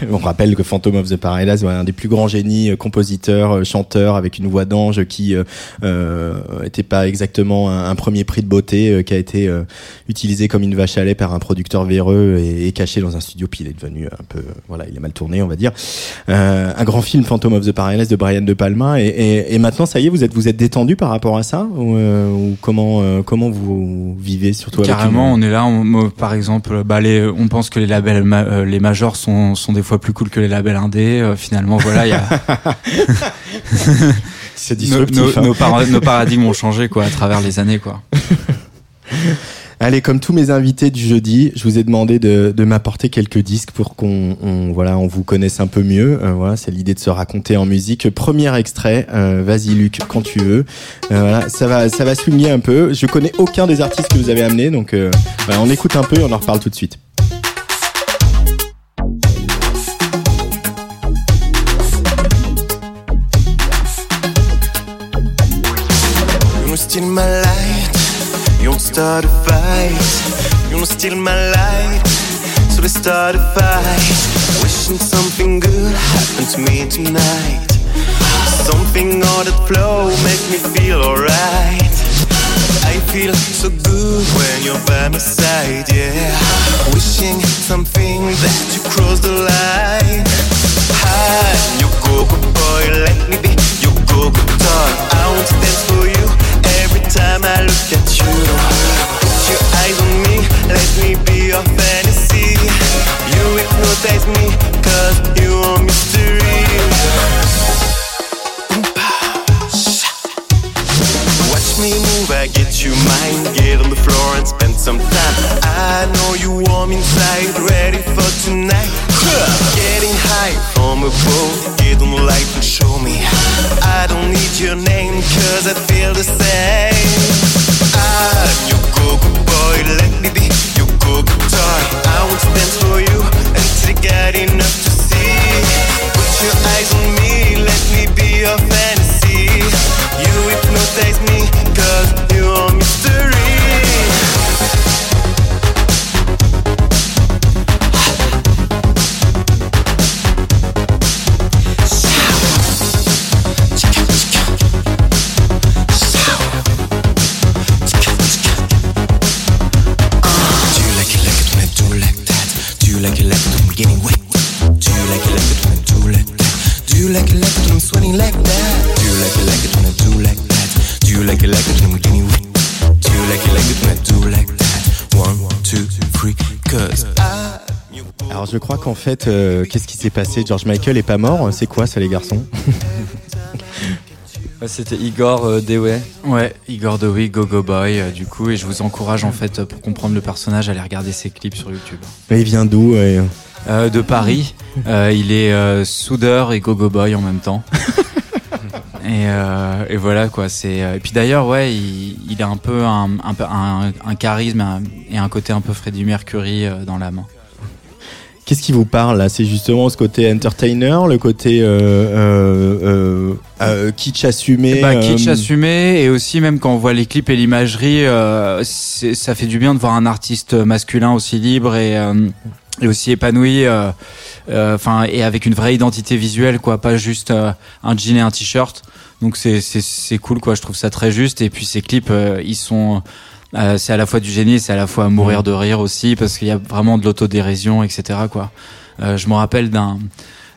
On rappelle que Phantom of the Paradise un des plus grands génies, euh, compositeurs, euh, chanteurs, avec une voix d'ange qui euh, était pas exactement un, premier prix de beauté, qui a été utilisé comme une vache à lait par un producteur véreux et, caché dans un studio. Puis il est devenu un peu, voilà, il est mal tourné, on va dire. un grand film, Phantom of the Paradise de Brian De Palma. Et, et, maintenant, ça y est, vous êtes vous êtes détendu par rapport à ça ou, comment comment vous vivez surtout Carrément, on est là. On, par exemple, bah, les, on pense que les labels, les majors sont sont des fois plus cool que les labels indés. Euh, finalement, voilà, il y a. C'est disruptif. Nos, hein. nos, paradigmes ont changé quoi à travers les années quoi. Allez, comme tous mes invités du jeudi, je vous ai demandé de, de m'apporter quelques disques pour qu'on on, voilà, on vous connaisse un peu mieux. Euh, voilà, c'est l'idée de se raconter en musique. Premier extrait, euh, vas-y Luc, quand tu veux. voilà, ça va, ça va souligner un peu. Je connais aucun des artistes que vous avez amenés, donc voilà, on écoute un peu et on en reparle tout de suite. Steal my light. You won't start a fight. You wanna steal my light. So let's start a fight. Wishing something good happened to me tonight. Something on the flow make me feel alright. I feel so good when you're by my side, yeah. Wishing something that you cross the line. Hi, you go, good boy, let me be your go-go dog. I won't stand for you time I look at you. Put your eyes on me, let me be your fantasy. You hypnotize me, cause you are mystery Watch me move, I get you mine. Get on the floor and spend some time. I know you warm inside, ready for tonight Getting high from above Get on the light and show me I don't need your name Cause I feel the same. Ah, I'm your go-go boy Let me be your go-go toy. I won't stand for you Until you got enough to see je crois qu'en fait, euh, qu'est-ce qui s'est passé? George Michael est pas mort. C'est quoi ça les garçons? C'était Igor euh, Dewey. Ouais, Igor Dewey, Go Go Boy, euh, du coup, et je vous encourage en fait pour comprendre le personnage à aller regarder ses clips sur YouTube. Mais il vient d'où De Paris. il est soudeur et Go Go Boy en même temps. Euh, et, voilà quoi. C'est et puis d'ailleurs ouais, il, a un peu un, un, un, charisme et un côté un peu Freddie Mercury dans la main. Qu'est-ce qui vous parle là? C'est justement ce côté entertainer, le côté euh, kitsch assumé. Bah, kitsch assumé et aussi même quand on voit les clips et l'imagerie, ça fait du bien de voir un artiste masculin aussi libre et, et aussi épanoui. Euh, enfin et avec une vraie identité visuelle quoi pas juste euh, un jean et un t-shirt donc c'est c'est cool quoi je trouve ça très juste et puis ces clips euh, ils sont c'est à la fois du génie c'est à la fois à mourir de rire aussi parce qu'il y a vraiment de l'autodérision etc quoi je me rappelle d'un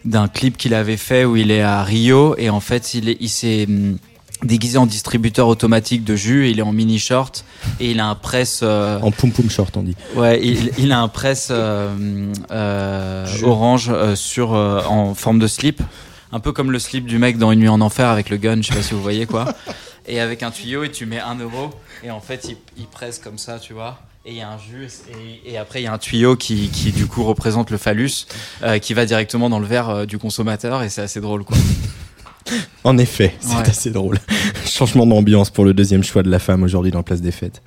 d'un clip qu'il avait fait où il est à Rio et en fait il est il s'est hum, déguisé en distributeur automatique de jus, il est en mini short et il a un presse euh, en poum poum short on dit. Ouais, il, il a un presse euh, euh, orange euh, sur en forme de slip, un peu comme le slip du mec dans Une nuit en enfer avec le gun, je sais pas si vous voyez quoi. Et avec un tuyau et tu mets un euro et en fait il, il presse comme ça, tu vois. Et il y a un jus et, et après il y a un tuyau qui, qui du coup représente le phallus qui va directement dans le verre du consommateur et c'est assez drôle quoi. En effet, c'est assez drôle. Changement d'ambiance pour le deuxième choix de la femme aujourd'hui dans Place des Fêtes.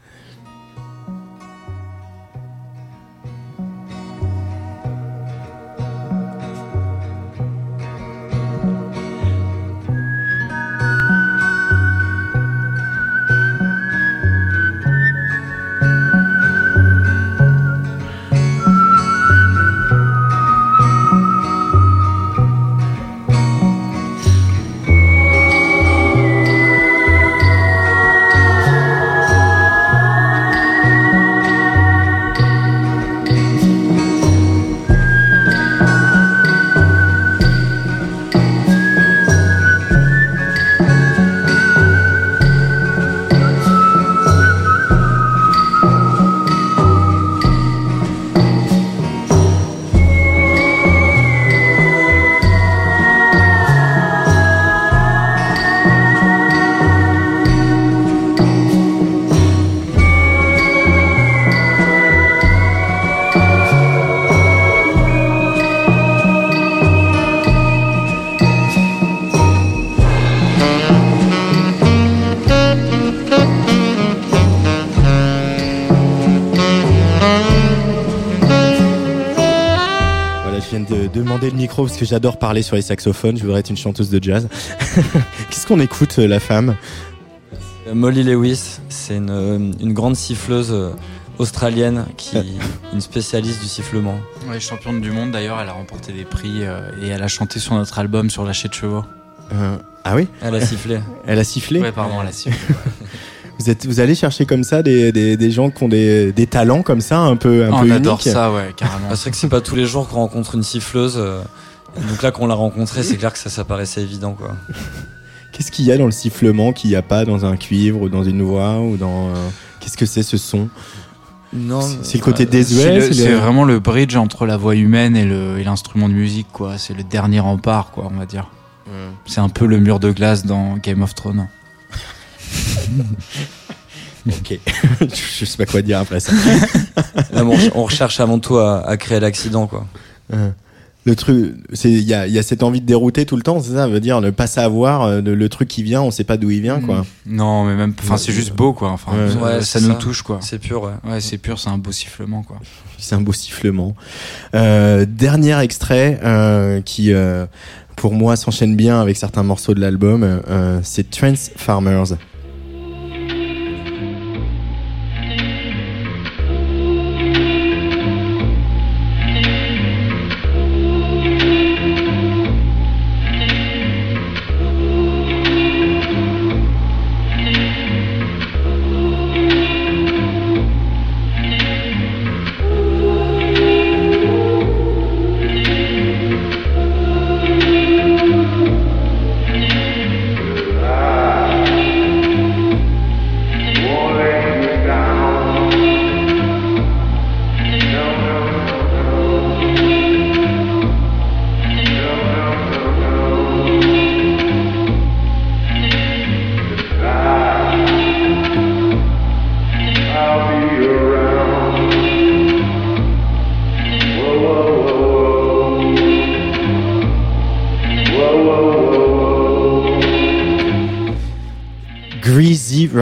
Parce que j'adore parler sur les saxophones. Je voudrais être une chanteuse de jazz. Qu'est-ce qu'on écoute, euh, la femme? Molly Lewis, c'est une, une grande siffleuse euh, australienne qui une spécialiste du sifflement. Ouais, championne du monde d'ailleurs, elle a remporté des prix euh, et elle a chanté sur notre album sur Lâcher de chevaux. Euh, Ah oui? Elle a sifflé. Elle a sifflé? Ouais, pardon, elle a sifflé. vous, êtes, vous allez chercher comme ça des, des, des gens qui ont des, des talents comme ça, un peu, un Ah, peu on adore ça, ouais, carrément. Ah, c'est vrai que c'est pas tous les jours qu'on rencontre une siffleuse. euh, donc là, qu'on l'a rencontrée, c'est clair que ça, ça paraissait évident, quoi. Qu'est-ce qu'il y a dans le sifflement qu'il n'y a pas dans un cuivre ou dans une voix ou dans... euh, Qu'est-ce que c'est ce son? Non, C'est- le côté C'est désuet c'est le- vraiment le bridge entre la voix humaine et l'instrument de musique, quoi. C'est le dernier rempart, quoi, on va dire. C'est un peu le mur de glace dans Game of Thrones. Ok. je sais pas quoi dire après ça. Là, on, on recherche avant tout à, à créer l'accident, quoi. Euh, Le truc, c'est il y a, il y a cette envie de dérouter tout le temps, c'est ça, ça veut dire ne pas savoir euh, le, le truc qui vient, on sait pas d'où il vient quoi. Non, mais même, enfin, c'est juste beau, quoi. Enfin, Ouais. ça, Ouais, ça c'est nous ça. touche, quoi. C'est pur, ouais. Ouais, c'est pur, c'est un beau sifflement, quoi. C'est un beau sifflement. Euh, dernier extrait euh, qui, euh, pour moi, s'enchaîne bien avec certains morceaux de l'album, euh, c'est Trance Farmers.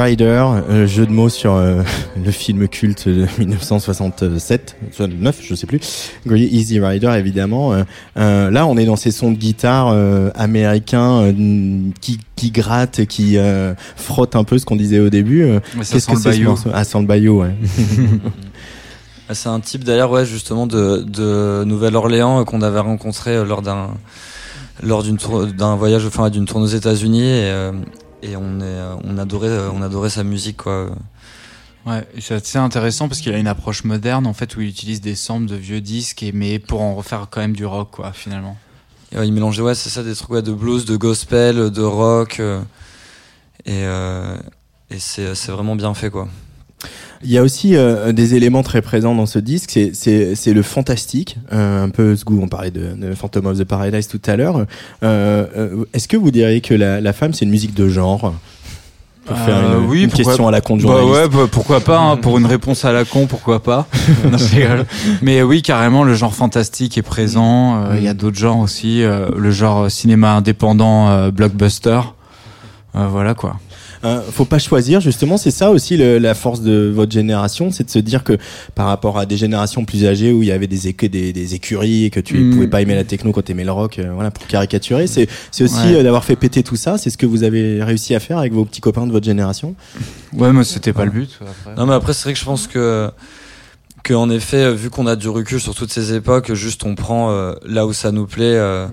Rider, euh, jeu de mots sur euh, le film culte de 1967, 69, je sais plus. Greasy Rider, évidemment. Euh, euh, là, on est dans ces sons de guitare euh, américains euh, qui, qui grattent, qui euh, frottent un peu ce qu'on disait au début. Qu'est-ce que c'est ce morceau? Ah, sans le bayou, ouais. Ah, C'est un type d'ailleurs, ouais, justement de, de Nouvelle-Orléans euh, qu'on avait rencontré euh, lors d'un lors d'une d'un voyage, enfin d'une tournée aux États-Unis et, euh, et on est euh, on adorait euh, on adorait sa musique quoi. Ouais, c'est assez intéressant parce qu'il a une approche moderne, en fait, où il utilise des samples de vieux disques, et, mais pour en refaire quand même du rock, quoi, finalement. Et, ouais, il mélangeait ouais c'est ça des trucs ouais, de blues, de gospel, de rock euh, et euh, et c'est c'est vraiment bien fait quoi. Il y a aussi euh, des éléments très présents dans ce disque, c'est- c'est c'est le fantastique, euh, un peu ce goût, on parlait de, de Phantom of the Paradise tout à l'heure. Euh, euh, Est-ce que vous diriez que la, la femme, c'est une musique de genre? Pour faire Euh, une, oui, une pourquoi- question à la con de Bah ouais, bah, pourquoi pas, hein, pour une réponse à la con, pourquoi pas. Non. Mais oui, carrément, le genre fantastique est présent. euh, Il y a d'autres genres aussi, euh, le genre cinéma indépendant, blockbuster. Voilà quoi. Euh, faut pas choisir, justement, c'est ça aussi le- la force de votre génération, c'est de se dire que par rapport à des générations plus âgées où il y avait des, écu- des, des écuries et que tu Mm. pouvais pas aimer la techno quand t'aimais le rock, euh, voilà, pour caricaturer, c'est c'est aussi Ouais. euh, d'avoir fait péter tout ça, c'est ce que vous avez réussi à faire avec vos petits copains de votre génération. Ouais, mais c'était pas le but. Après. Non mais après c'est vrai que je pense que que en effet vu qu'on a du recul sur toutes ces époques juste on prend euh, là où ça nous plaît euh,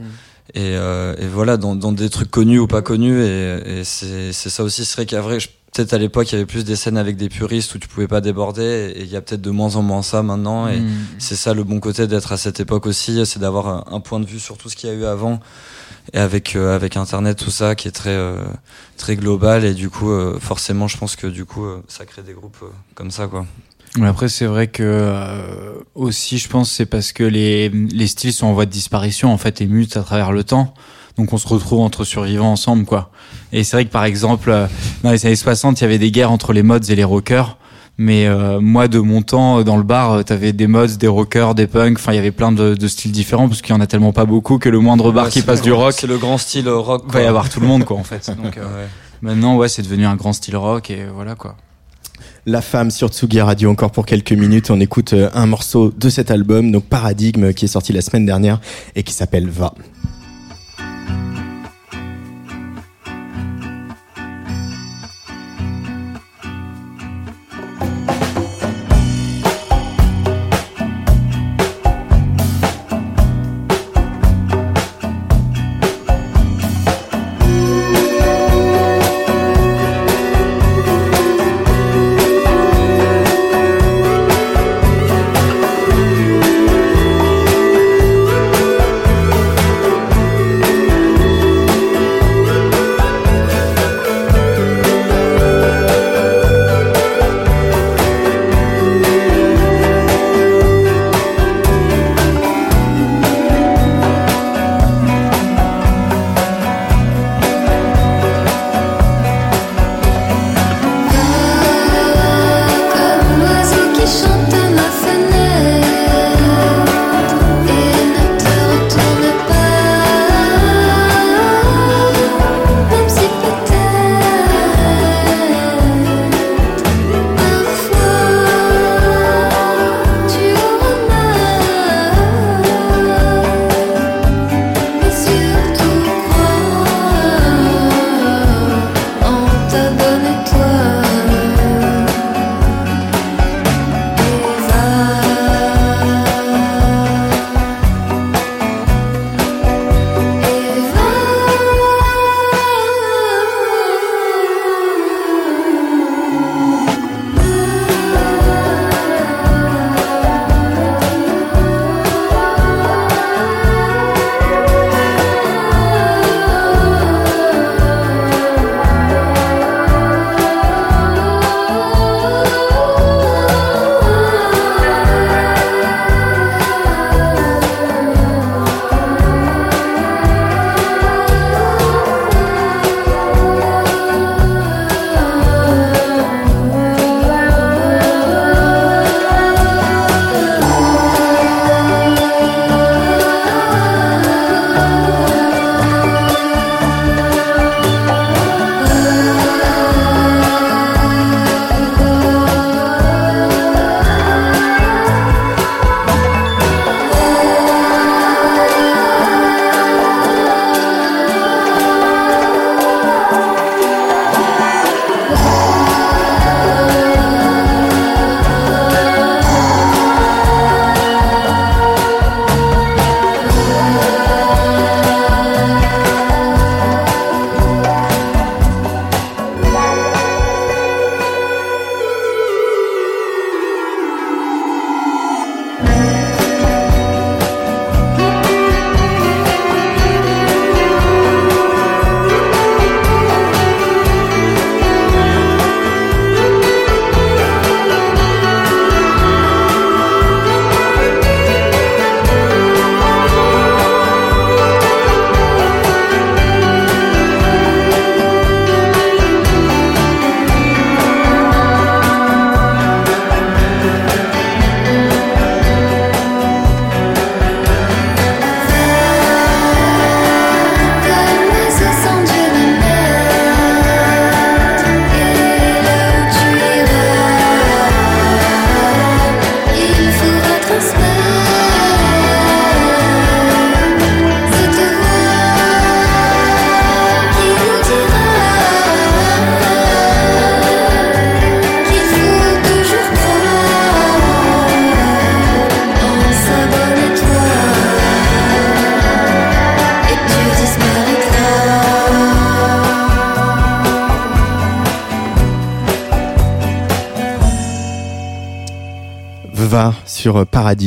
et, euh, et voilà dans, dans des trucs connus ou pas connus et, et c'est ça aussi c'est vrai qu'à vrai peut-être à l'époque il y avait plus des scènes avec des puristes où tu pouvais pas déborder et il y a peut-être de moins en moins ça maintenant et Mm. c'est ça le bon côté d'être à cette époque aussi c'est d'avoir un, un point de vue sur tout ce qu'il y a eu avant et avec euh, avec internet tout ça qui est très euh, très global et du coup euh, forcément je pense que du coup euh, ça crée des groupes euh, comme ça quoi après, c'est vrai que euh, aussi, je pense, c'est parce que les, les styles sont en voie de disparition en fait et mutent à travers le temps. Donc on se retrouve entre survivants ensemble, quoi. Et c'est vrai que par exemple, euh, dans les années 60, il y avait des guerres entre les mods et les rockers. Mais euh, moi, de mon temps, euh, dans le bar, euh, t'avais des mods, des rockers, des punks. Enfin, il y avait plein de, de styles différents parce qu'il y en a tellement pas beaucoup que le moindre bar Ouais, qui passe le du rock, C'est le grand style rock. va y avoir tout le monde, quoi, en fait. Donc euh, Ouais. maintenant, ouais, c'est devenu un grand style rock et voilà, quoi. La femme sur Tsugi Radio encore pour quelques minutes. On écoute euh, un morceau de cet album, donc Paradigme, qui est sorti la semaine dernière et qui s'appelle Va.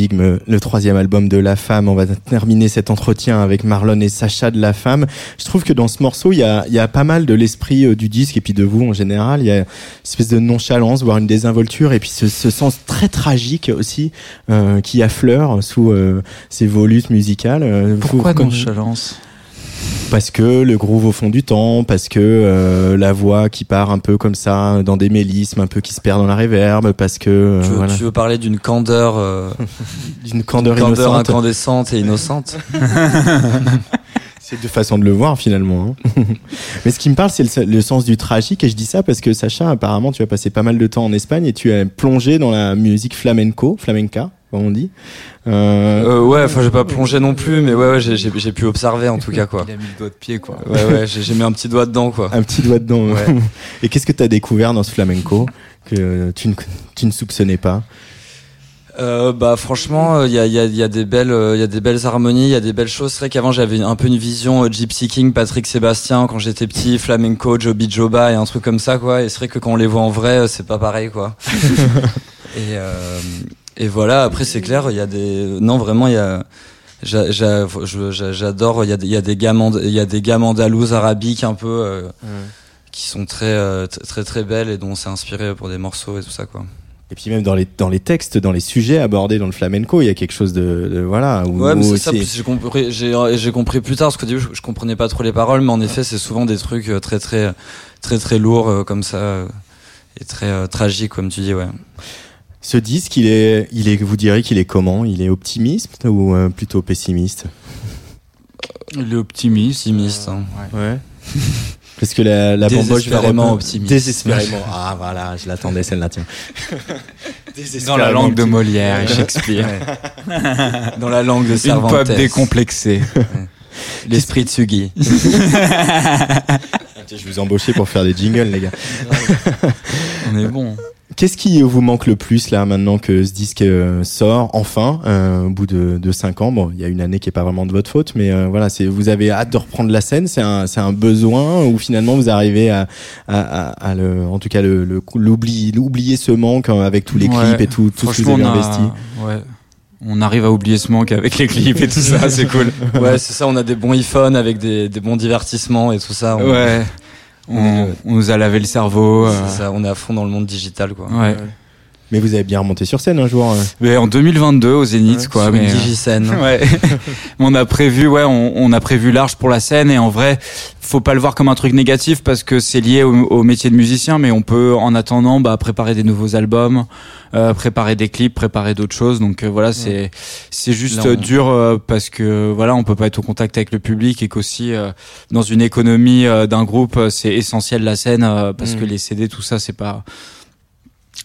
Paradigme, le troisième album de La Femme. On va terminer cet entretien avec Marlon et Sacha de La Femme. Je trouve que dans ce morceau, il y a, il y a pas mal de l'esprit euh, du disque et puis de vous en général. Il y a une espèce de nonchalance, voire une désinvolture et puis ce, ce sens très tragique aussi euh, qui affleure sous euh, ces volutes musicales. Pourquoi vous- nonchalance? Parce que le groove au fond du temps, parce que euh, la voix qui part un peu comme ça dans des mélismes, un peu qui se perd dans la réverbe, parce que euh, Tu veux, voilà, tu veux parler d'une candeur, euh, d'une candeur, candeur innocente. incandescente et innocente C'est deux façons de le voir finalement. hein. Mais ce qui me parle, c'est le, le sens du tragique. Et je dis ça parce que Sacha, apparemment, tu as passé pas mal de temps en Espagne et tu as plongé dans la musique flamenco, flamenca, comme on dit. Euh, Euh, ouais, enfin j'ai pas plongé non plus, mais ouais, ouais j'ai, pu observer en tout cas quoi. Il a mis le doigt de pied, quoi. Ouais, ouais, j'ai, mis un petit doigt dedans quoi. un petit doigt dedans. Ouais. Et qu'est-ce que tu as découvert dans ce flamenco que tu ne, tu ne soupçonnais pas? Euh, bah franchement, il y a, y, a, y a des belles, il y a des belles harmonies, il y a des belles choses. C'est vrai qu'avant j'avais un peu une vision euh, Gypsy King, Patrick Sébastien quand j'étais petit, flamenco, Joby Joba et un truc comme ça quoi. Et c'est vrai que quand on les voit en vrai, euh, c'est pas pareil quoi. et euh, et voilà. Après c'est clair, il y a des, non vraiment il y a. J'adore. Il y a des, y a des gammes, and- il y a des gammes andalouses arabiques un peu euh, qui sont très, euh, très très belles et dont on s'est inspiré pour des morceaux et tout ça quoi. Et puis même dans les, dans les textes, dans les sujets abordés dans le flamenco, il y a quelque chose de, de- voilà. Où, Ouais, mais c'est ça, que j'ai compris, j'ai, compris plus tard, parce qu'au début, je, je comprenais pas trop les paroles, mais en effet, c'est souvent des trucs euh, très, très, très, très lourds, comme ça, et très euh, tragiques, comme tu dis, ouais. Ce disque, il est, il est, vous direz qu'il est comment? Il est optimiste ou euh, plutôt pessimiste? Il est optimiste. Optimiste, hein. Ouais. Ouais. Parce que la, la bamboche va reprendre- optimiste. Désespérément. Ah voilà, je l'attendais celle-là, tiens. Dans la langue de. Molière et Shakespeare. Dans la langue de Une Cervantes. pop décomplexée. L'esprit de Sugi. Je vous ai embauché pour faire des jingles, les gars. On est bon. Qu'est-ce qui vous manque le plus là maintenant que ce disque euh, sort enfin euh, au bout de, de cinq ans? Bon, il y a une année qui est pas vraiment de votre faute, mais euh, voilà, c'est vous avez hâte de reprendre la scène? C'est un c'est un besoin ou finalement vous arrivez à à, à, à le en tout cas le le- l'oubli l'oublier ce manque euh, avec tous les Ouais. clips et tout tout ce que vous avez on a- investi? Ouais. On arrive à oublier ce manque avec les clips et tout ça, c'est cool. Ouais, c'est ça, on a des bons iPhones avec des, des bons divertissements et tout ça. On, Ouais. On, on nous a lavé le cerveau. euh, c'est ça, on est à fond dans le monde digital, quoi. Ouais. Mais vous avez bien remonté sur scène un jour. euh. Mais en 2022 au Zénith, Ouais, quoi. Sur mais une euh, digicène. Ouais. on a prévu, ouais, on, on a prévu large pour la scène et en vrai, faut pas le voir comme un truc négatif parce que c'est lié au, au métier de musicien, mais on peut en attendant bah, préparer des nouveaux albums, euh, préparer des clips, préparer d'autres choses. Donc euh, voilà, c'est c'est juste Là, on- dur euh, parce que voilà, on peut pas être au contact avec le public et qu'aussi euh, dans une économie euh, d'un groupe, euh, c'est essentiel la scène euh, parce Mm. que les CD, tout ça, c'est pas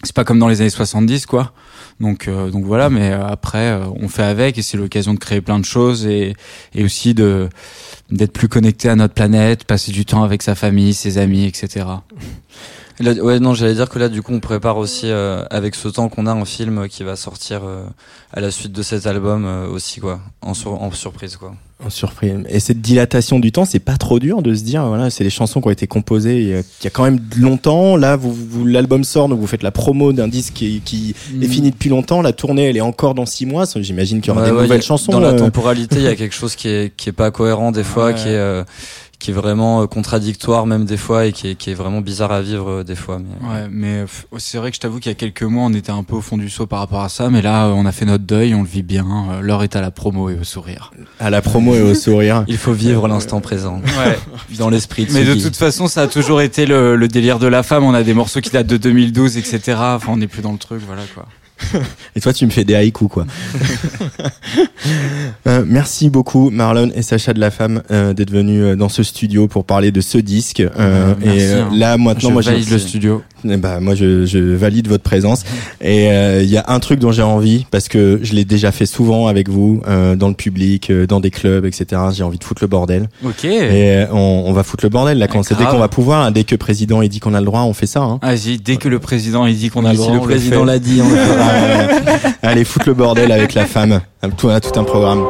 c'est pas comme dans les années 70 quoi. Donc euh, donc voilà, mais euh, après euh, on fait avec et c'est l'occasion de créer plein de choses et et aussi de d'être plus connecté à notre planète, passer du temps avec sa famille, ses amis, etc. Là, ouais, non, j'allais dire que là, du coup, on prépare aussi, euh, avec ce temps qu'on a, un film qui va sortir euh, à la suite de cet album euh, aussi, quoi, en, sur- en surprise, quoi. En surprise. Et cette dilatation du temps, c'est pas trop dur de se dire, voilà, c'est des chansons qui ont été composées il y a- il y a quand même longtemps. Là, vous, vous- l'album sort, donc vous faites la promo d'un disque qui, qui est fini depuis longtemps. La tournée, elle est encore dans six mois. J'imagine qu'il y aura Ouais, des ouais, nouvelles a- chansons. Dans la euh, temporalité, il y a quelque chose qui est, qui est pas cohérent des fois, Ouais. qui est, euh, qui est vraiment euh, contradictoire même des fois et qui est, qui est vraiment bizarre à vivre euh, des fois. Mais, Ouais, mais euh, c'est vrai que je t'avoue qu'il y a quelques mois, on était un peu au fond du seau par rapport à ça, mais là, euh, on a fait notre deuil, on le vit bien. euh, L'heure est à la promo et au sourire. à la promo et au sourire. Il faut vivre l'instant présent, Ouais. dans l'esprit de Mais de toute façon, ça a toujours été le, le délire de la femme. On a des morceaux qui datent de 2012, etc. Enfin, on n'est plus dans le truc, voilà quoi. Et toi, tu me fais des haïkus, quoi. Euh, merci beaucoup, Marlon et Sacha de la Femme, euh, d'être venus euh, dans ce studio pour parler de ce disque. Euh, merci, et euh, hein. là, maintenant, je moi, valide le studio. Ben, moi, je, je valide votre présence. Et euh, il y a un truc dont j'ai envie, parce que je l'ai déjà fait souvent avec vous, euh, dans le public, euh, dans des clubs, etc. J'ai envie de foutre le bordel. Ok. Et on, on va foutre le bordel là. Quand Ah, c'est dès qu'on va pouvoir, hein, dès que le président il dit qu'on a le droit, on fait ça. Hein. Vas-y, dès que le président il dit qu'on a le si droit, le on président l'a dit, on le fera. Allez, foutre le bordel avec la femme. Tout, tout un programme.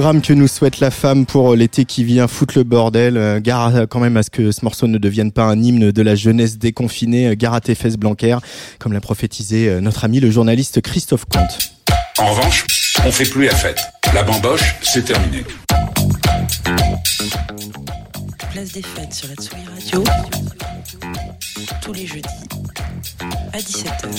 Programme que nous souhaite la femme pour l'été qui vient foutre le bordel. Euh, gare quand même à ce que ce morceau ne devienne pas un hymne de la jeunesse déconfinée. Euh, gare à tes fesses Blanquer, comme l'a prophétisé euh, notre ami le journaliste Christophe Comte. En revanche, on fait plus la fête. La bamboche, c'est terminé. Place des fêtes sur la Tsugi Radio. Tous les jeudis à 17h.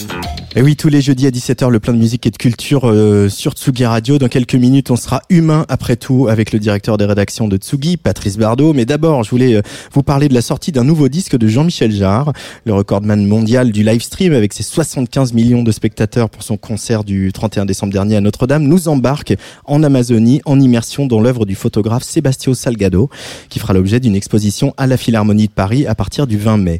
Et oui, tous les jeudis à 17h, le plein de musique et de culture euh, sur Tsugi Radio. Dans quelques minutes, on sera humain après tout avec le directeur des rédactions de Tsugi, Patrice Bardot. Mais d'abord, je voulais euh, vous parler de la sortie d'un nouveau disque de Jean-Michel Jarre, le recordman mondial du live stream avec ses 75 millions de spectateurs pour son concert du 31 décembre dernier à Notre-Dame, nous embarque en Amazonie en immersion dans l'œuvre du photographe Sébastien Salgado, qui fera l'objet d'une exposition à la Philharmonie de Paris à partir du 20 mai.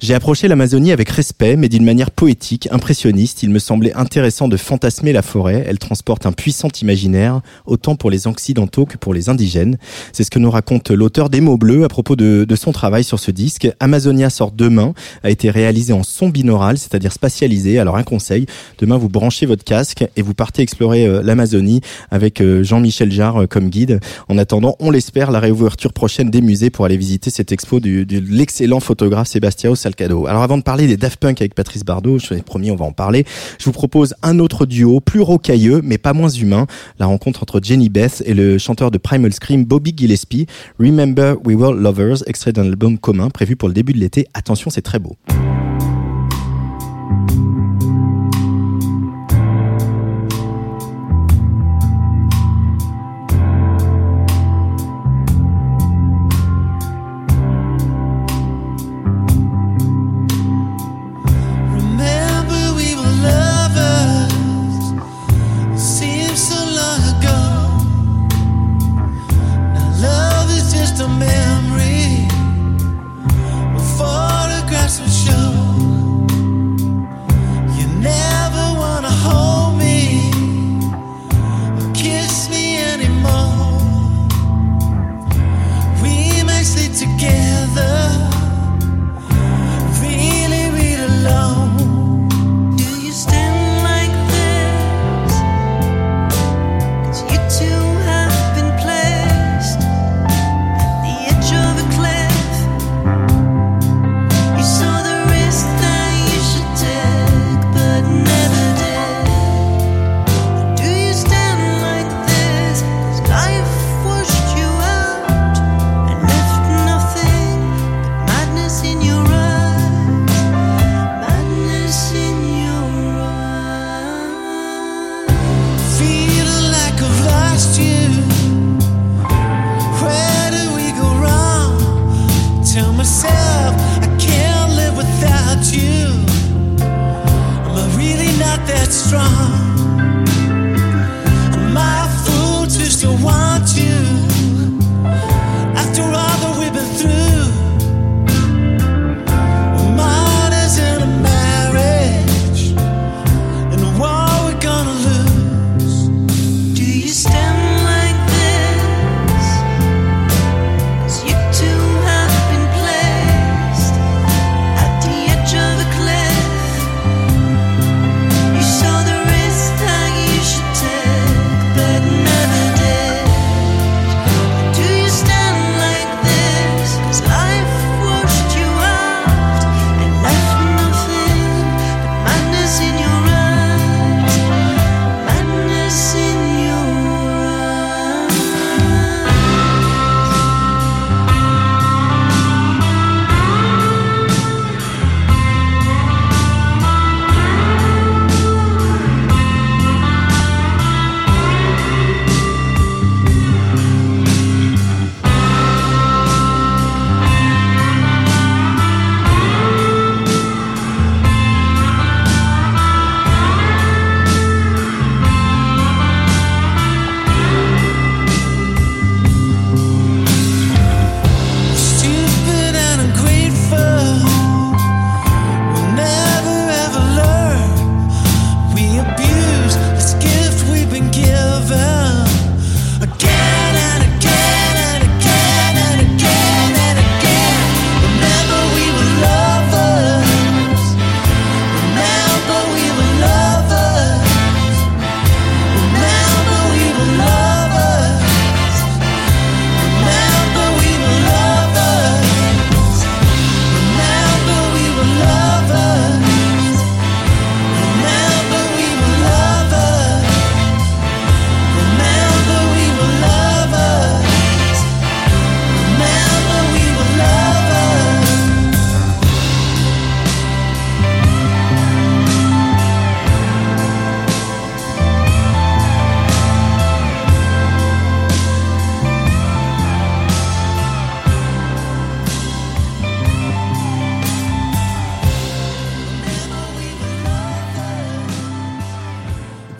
J'ai approché l'Amazonie avec respect, mais d'une manière poétique, impressionniste. Il me semblait intéressant de fantasmer la forêt. Elle transporte un puissant imaginaire, autant pour les occidentaux que pour les indigènes. C'est ce que nous raconte l'auteur des mots bleus à propos de, son travail sur ce disque. Amazonia sort demain, a été réalisé en son binaural, c'est-à-dire spatialisé. Alors un conseil, demain vous branchez votre casque et vous partez explorer euh, l'Amazonie avec euh, Jean-Michel Jarre euh, comme guide. En attendant, on l'espère, la réouverture prochaine des musées pour aller visiter cette expo de l'excellent photographe Sébastien Alors avant de parler des Daft Punk avec Patrice Bardot, je vous promis on va en parler, je vous propose un autre duo plus rocailleux mais pas moins humain, la rencontre entre Jenny Beth et le chanteur de Primal Scream Bobby Gillespie, Remember We Were Lovers, extrait d'un album commun prévu pour le début de l'été. Attention, c'est très beau.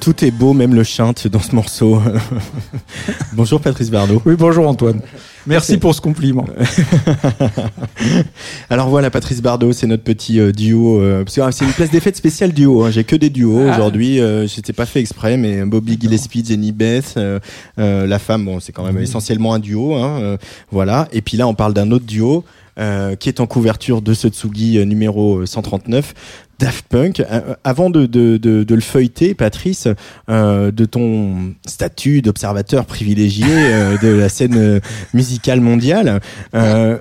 Tout est beau, même le chinte dans ce morceau. bonjour Patrice Bardot. Oui, bonjour Antoine. Merci pour ce compliment. Alors voilà, Patrice Bardot, c'est notre petit euh, duo. euh, parce que, ah, c'est une place des fêtes spéciale duo. hein. J'ai que des duos Ah. aujourd'hui. Euh, J'étais pas fait exprès, mais Bobby Gillespie, Jenny Beth, euh, euh, la femme, bon, c'est quand même essentiellement un duo. Hein, voilà. Et puis là, on parle d'un autre duo. Euh, qui est en couverture de ce Tsugi euh, numéro 139, Daft Punk. Euh, avant de, de, de, de le feuilleter, Patrice, euh, de ton statut d'observateur privilégié euh, de la scène euh, musicale mondiale, euh,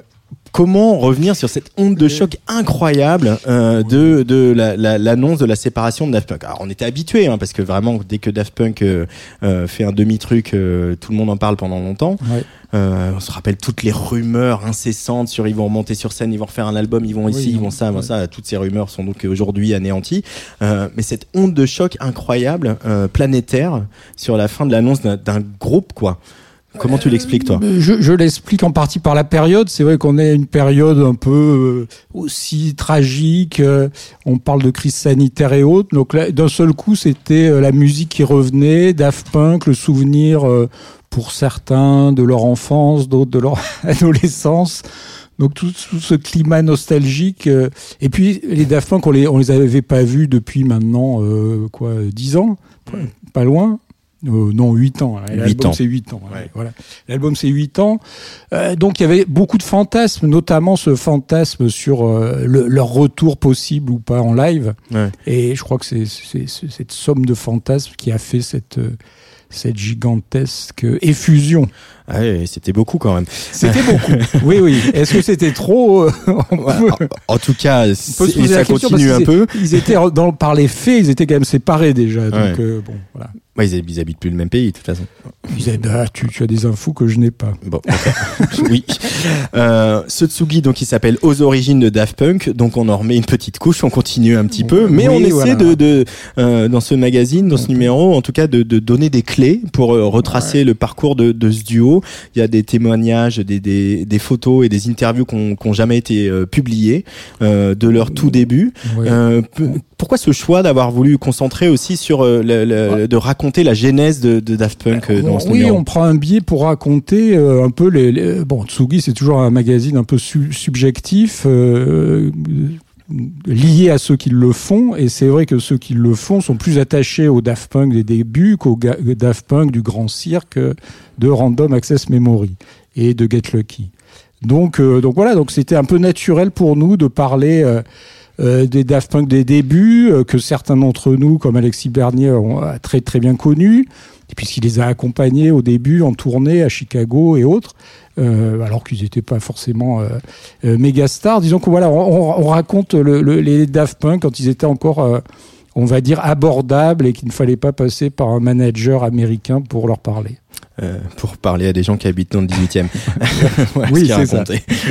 comment revenir sur cette onde de choc incroyable euh, de, de la- la- l'annonce de la séparation de Daft Punk Alors on était habitué hein, parce que vraiment dès que Daft Punk euh, euh, fait un demi-truc, euh, tout le monde en parle pendant longtemps. Ouais. Euh, on se rappelle toutes les rumeurs incessantes sur ils vont remonter sur scène, ils vont refaire un album, ils vont ici, Oui, ils vont ça, ouais. ça. Toutes ces rumeurs sont donc aujourd'hui anéanties. Euh, mais cette onde de choc incroyable, euh, planétaire, sur la fin de l'annonce d'un groupe, quoi. Comment tu l'expliques, toi Euh, Je, je l'explique en partie par la période. C'est vrai qu'on est à une période un peu euh, aussi tragique. euh, On parle de crise sanitaire et autres. Donc d'un seul coup, c'était la musique qui revenait, Daft Punk, le souvenir pour certains de leur enfance, d'autres de leur adolescence. Donc tout, tout ce climat nostalgique. euh, et puis les Daft Punk, on les, on les avait pas vus depuis maintenant euh, quoi, dix ans, pas, pas loin. Euh, non, 8 ans. L'album, c'est 8 ans. Ouais. Voilà. L'album, c'est 8 ans. Euh, donc, il y avait beaucoup de fantasmes, notamment ce fantasme sur euh, le- leur retour possible ou pas en live. Ouais. Et je crois que c'est cette somme de fantasmes qui a fait cette, euh, cette gigantesque effusion. Ah ouais, C'était beaucoup quand même. C'était beaucoup. oui, oui. Est-ce que c'était trop en, tout cas, ça continue un peu. Ils étaient dans, par les faits, ils étaient quand même séparés déjà. Donc Ouais. euh, bon, voilà. Ouais, ils, ils habitent plus le même pays, de toute façon. Ils disaient, bah, tu, tu as des infos que je n'ai pas. Bon, oui. Euh, ce Tsugi, donc, il s'appelle Aux origines de Daft Punk. Donc, on en remet une petite couche, on continue un petit peu, mais Oui, on essaie voilà. de, de euh, dans ce magazine, dans ce numéro, en tout cas, de, de donner des clés pour euh, retracer le parcours de, de ce duo. Il y a des témoignages, des, des, des photos et des interviews qui n'ont jamais été euh, publiées euh, de leur tout début. Ouais. Euh, pourquoi ce choix d'avoir voulu concentrer aussi sur euh, le- le- de raconter la genèse de, de Daft Punk euh, dans ce oui, numéro on prend un billet pour raconter euh, un peu les, les- bon Tsugi, c'est toujours un magazine un peu su- subjectif. euh, lié à ceux qui le font et c'est vrai que ceux qui le font sont plus attachés au Daft Punk des débuts qu'au Daft Punk du grand cirque de Random Access Memory et de Get Lucky. Donc, euh, donc voilà, donc c'était un peu naturel pour nous de parler euh, euh, des Daft Punk des débuts, euh, que certains d'entre nous, comme Alexis Bernier, ont euh, très très bien connus, et puisqu'il les a accompagnés au début en tournée à Chicago et autres, euh, alors qu'ils n'étaient pas forcément euh, euh, méga stars. Disons que voilà, on, on- on raconte le- le- les Daft Punk quand ils étaient encore, euh, on va dire, abordables et qu'il ne fallait pas passer par un manager américain pour leur parler. Euh, pour parler à des gens qui habitent dans le 18e. Voilà Oui, c'est ça.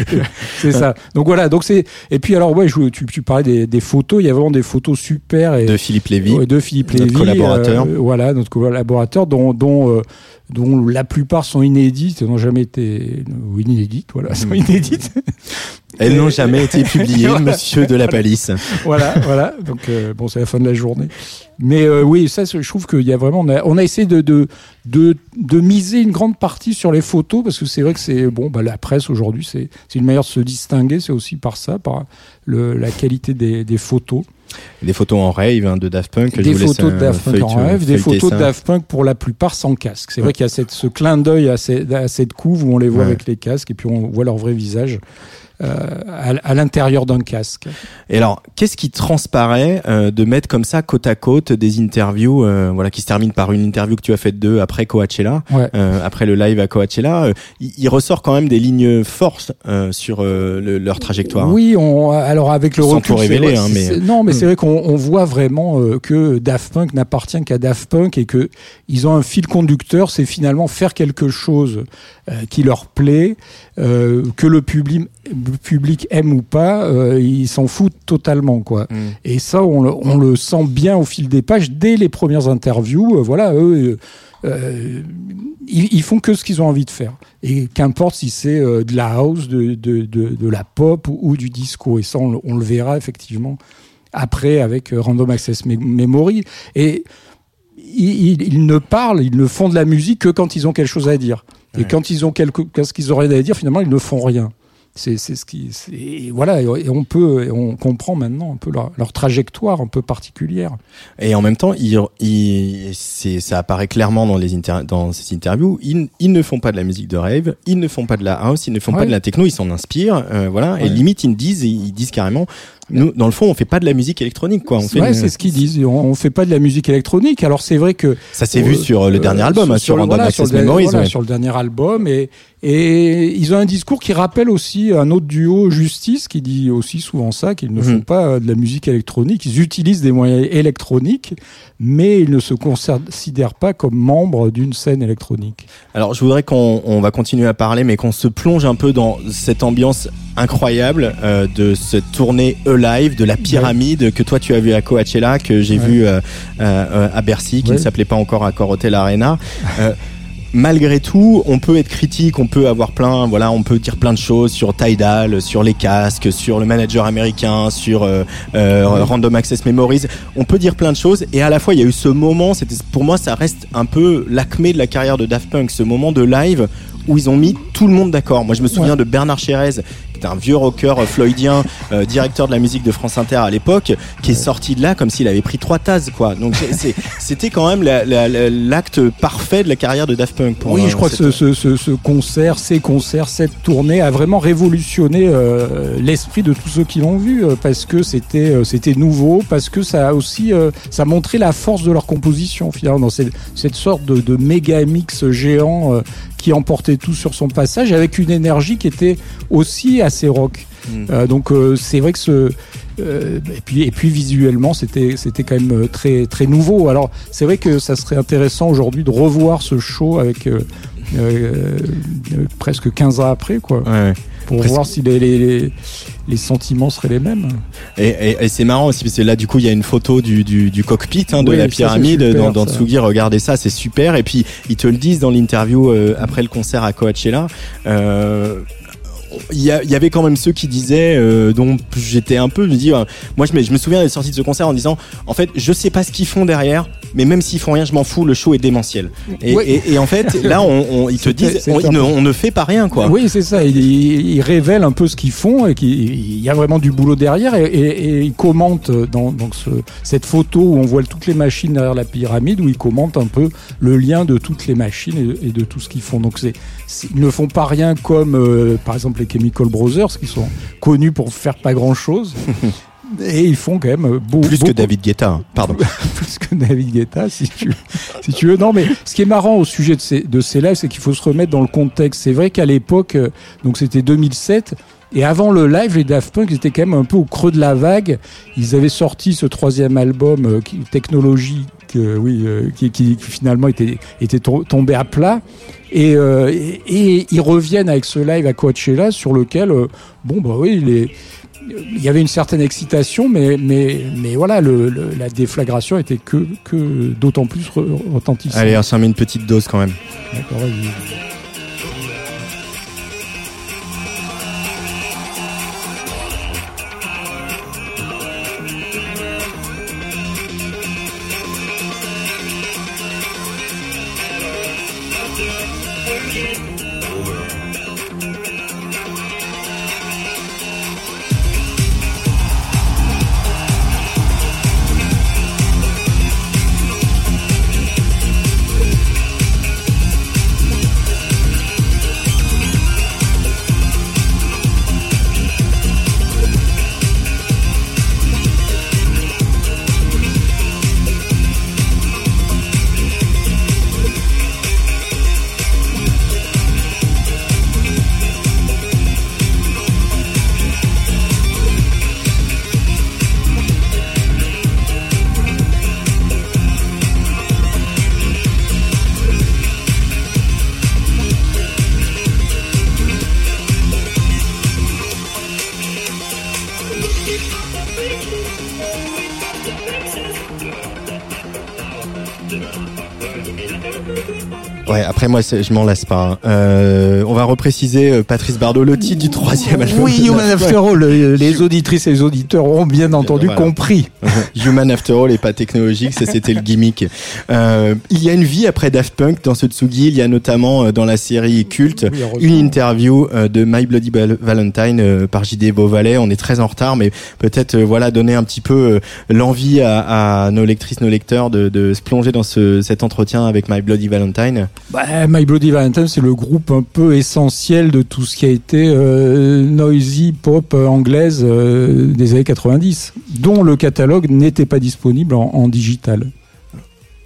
C'est ça. Donc voilà, donc c'est et puis alors ouais, je, tu, tu parlais des, des photos, il y a vraiment des photos super et De Philippe Lévy. Ouais, de Philippe notre Lévy, collaborateur. euh, voilà, notre collaborateur, dont, dont, euh, dont la plupart sont inédites, n'ont jamais été ou inédites, voilà, sont inédites. Elles n'ont jamais été publiées, Voilà. monsieur de la Palisse. voilà, voilà. Donc bon, c'est la fin de la journée. Mais euh, oui, ça, je trouve qu'il y a vraiment, on a, essayé de, de de de miser une grande partie sur les photos parce que c'est vrai que c'est bon, bah, la presse aujourd'hui, c'est c'est une manière de se distinguer, c'est aussi par ça, par le, la qualité des photos. Des photos en rave hein, de Daft Punk. des photos de Daft Punk en rêve, des photos de Daft Punk pour la plupart sans casque. C'est Ouais. vrai qu'il y a cette, ce clin d'œil à, ces- à cette couve où on les voit Ouais. avec les casques et puis on voit leur vrai visage euh, à, à l'intérieur d'un casque. Et alors, qu'est-ce qui transparaît euh, de mettre comme ça côte à côte des interviews, euh, voilà, qui se terminent par une interview que tu as faite d'eux après Coachella, Ouais. après le live à Coachella. il, il ressort quand même des lignes fortes sur le- leur trajectoire. Oui, on, alors avec le recul, révéler, hein, mais- non, mais. C'est vrai qu'on on voit vraiment euh, que Daft Punk n'appartient qu'à Daft Punk et que ils ont un fil conducteur, c'est finalement faire quelque chose euh, qui leur plaît, euh, que le public, le public aime ou pas, ils s'en foutent totalement, quoi. Mm. Et ça, on le, on le sent bien au fil des pages, dès les premières interviews. voilà, eux, euh, ils, ils font que ce qu'ils ont envie de faire. Et qu'importe si c'est euh, de la house, de, de, de, de la pop ou, ou du disco. Et ça, on le verra effectivement après avec euh, Random Access Me- Memory. Et ils, ne parlent, ils ne font de la musique que quand ils ont quelque chose à dire. Et quand ils ont quelque, qu'est-ce qu'ils auraient à dire, finalement, ils ne font rien. C'est ce qui, et voilà, et on peut, et on comprend maintenant un peu leur, leur trajectoire un peu particulière. Et en même temps, ça apparaît clairement dans, les inter- dans ces interviews. Ils, ils ne font pas de la musique de rave, ils ne font pas de la house, ils ne font pas de la techno, ils s'en inspirent. euh, voilà. Et limite, ils disent, ils disent carrément, nous, dans le fond, on fait pas de la musique électronique, quoi. On fait Ouais, une- c'est ce qu'ils disent. On, fait pas de la musique électronique. Alors c'est vrai que Ça s'est Euh, vu sur le dernier euh, album, hein, sur, le- Random voilà, sur Access le, Memories. voilà, ouais. sur le dernier album et et ils ont un discours qui rappelle aussi un autre duo Justice qui dit aussi souvent ça qu'ils ne Mhm. font pas de la musique électronique ils utilisent des moyens électroniques mais ils ne se considèrent pas comme membres d'une scène électronique Alors, je voudrais qu'on on va continuer à parler, mais qu'on se plonge un peu dans cette ambiance incroyable euh, de cette tournée E-Live, de la pyramide que toi tu as vu à Coachella, que j'ai Ouais. vu euh, euh, à Bercy, qui Ouais. ne s'appelait pas encore Accor Hotel Arena. Malgré tout, on peut être critique, on peut avoir plein, voilà, on peut dire plein de choses sur Tidal, sur les casques, sur le manager américain, sur euh, euh, Random Access Memories. On peut dire plein de choses et à la fois il y a eu ce moment, c'était pour moi ça reste un peu l'acmé de la carrière de Daft Punk, ce moment de live où ils ont mis tout le monde d'accord. Moi je me souviens de Bernard Chérez, un vieux rocker floydien, euh, directeur de la musique de France Inter à l'époque, qui est sorti de là comme s'il avait pris trois tasses quoi. Donc c'était quand même la- la- la- l'acte parfait de la carrière de Daft Punk. Pour oui je crois que ce, ce, ce, ce concert ces concerts cette tournée a vraiment révolutionné euh, l'esprit de tous ceux qui l'ont vu euh, parce que c'était c'était nouveau parce que ça a aussi euh, ça montrait la force de leur composition finalement dans cette, cette sorte de, de méga mix géant qui emportait tout sur son passage avec une énergie qui était aussi assez rock. Mm. Euh, donc euh, c'est vrai que ce euh, et puis et puis visuellement c'était c'était quand même euh, très très nouveau. Alors c'est vrai que ça serait intéressant aujourd'hui de revoir ce show avec euh, euh, presque 15 ans après quoi Ouais, ouais. Pour Presque. voir si les, les, les, les sentiments seraient les mêmes. Et, et- et c'est marrant aussi parce que là du coup il y a une photo du, du, du cockpit hein, de Oui, la ça, pyramide super, dans, dans. Tsugi. Regardez ça, c'est super. Et puis ils te le disent dans l'interview euh, après le concert à Coachella. Euh, il y, avait quand même ceux qui disaient, euh, dont j'étais un peu, je me dis, euh, moi je me, je me souviens d'être sorti de ce concert en disant, en fait, je sais pas ce qu'ils font derrière, mais même s'ils font rien, je m'en fous, le show est démentiel. Et, Ouais. et, et en fait, là, on, on- ils te disent, on, ne, peu- on ne fait pas rien, quoi. Oui, c'est ça. Ils, révèlent un peu ce qu'ils font et qu'il y a vraiment du boulot derrière. Et, ils commentent dans, dans ce- cette photo où on voit toutes les machines derrière la pyramide, où ils commentent un peu le lien de toutes les machines et, de tout ce qu'ils font. Donc c'est, c'est- ils ne font pas rien comme, euh, par exemple, les Chemical Brothers, qui sont connus pour faire pas grand-chose. Et ils font quand même beau, Plus que beaucoup- David Guetta, hein. pardon. plus que David Guetta, si tu, si tu veux. Non, mais ce qui est marrant au sujet de ces, de ces lives, c'est qu'il faut se remettre dans le contexte. C'est vrai qu'à l'époque, euh, donc c'était 2007, et avant le live, les Daft Punk étaient quand même un peu au creux de la vague. Ils avaient sorti ce troisième album, euh, qui, euh, oui, euh, qui, finalement était, était to- tombé à plat. Et, euh, et, et ils reviennent avec ce live à Coachella sur lequel, euh, bon, bah oui, les, il y avait une certaine excitation, mais, mais, mais voilà, le, le- la déflagration était que, que d'autant plus retentissante. Allez, on s'en met une petite dose quand même. D'accord, vas-y. Après moi, c'est- je m'en lasse pas. hein. Euh, on va repréciser, euh, Patrice Bardot, le titre du troisième album. Oui, Human After All, euh, les auditrices et les auditeurs ont bien entendu voilà. compris. Human After All et pas technologique, ça c'était le gimmick. Euh, il y a une vie après Daft Punk dans ce Tsugi. Il y a notamment euh, dans la série culte une interview euh, de My Bloody Val- Valentine euh, par JD Beauvalet. On est très en retard, mais peut-être euh, voilà donner un petit peu euh, l'envie à, à nos lectrices, nos lecteurs de, de se plonger dans ce, cet entretien avec My Bloody Valentine. Bah, My Bloody Valentine, c'est le groupe un peu essentiel de tout ce qui a été euh, noisy pop euh, anglaise euh, des années 90, dont le catalogue n'était pas disponible en, en digital.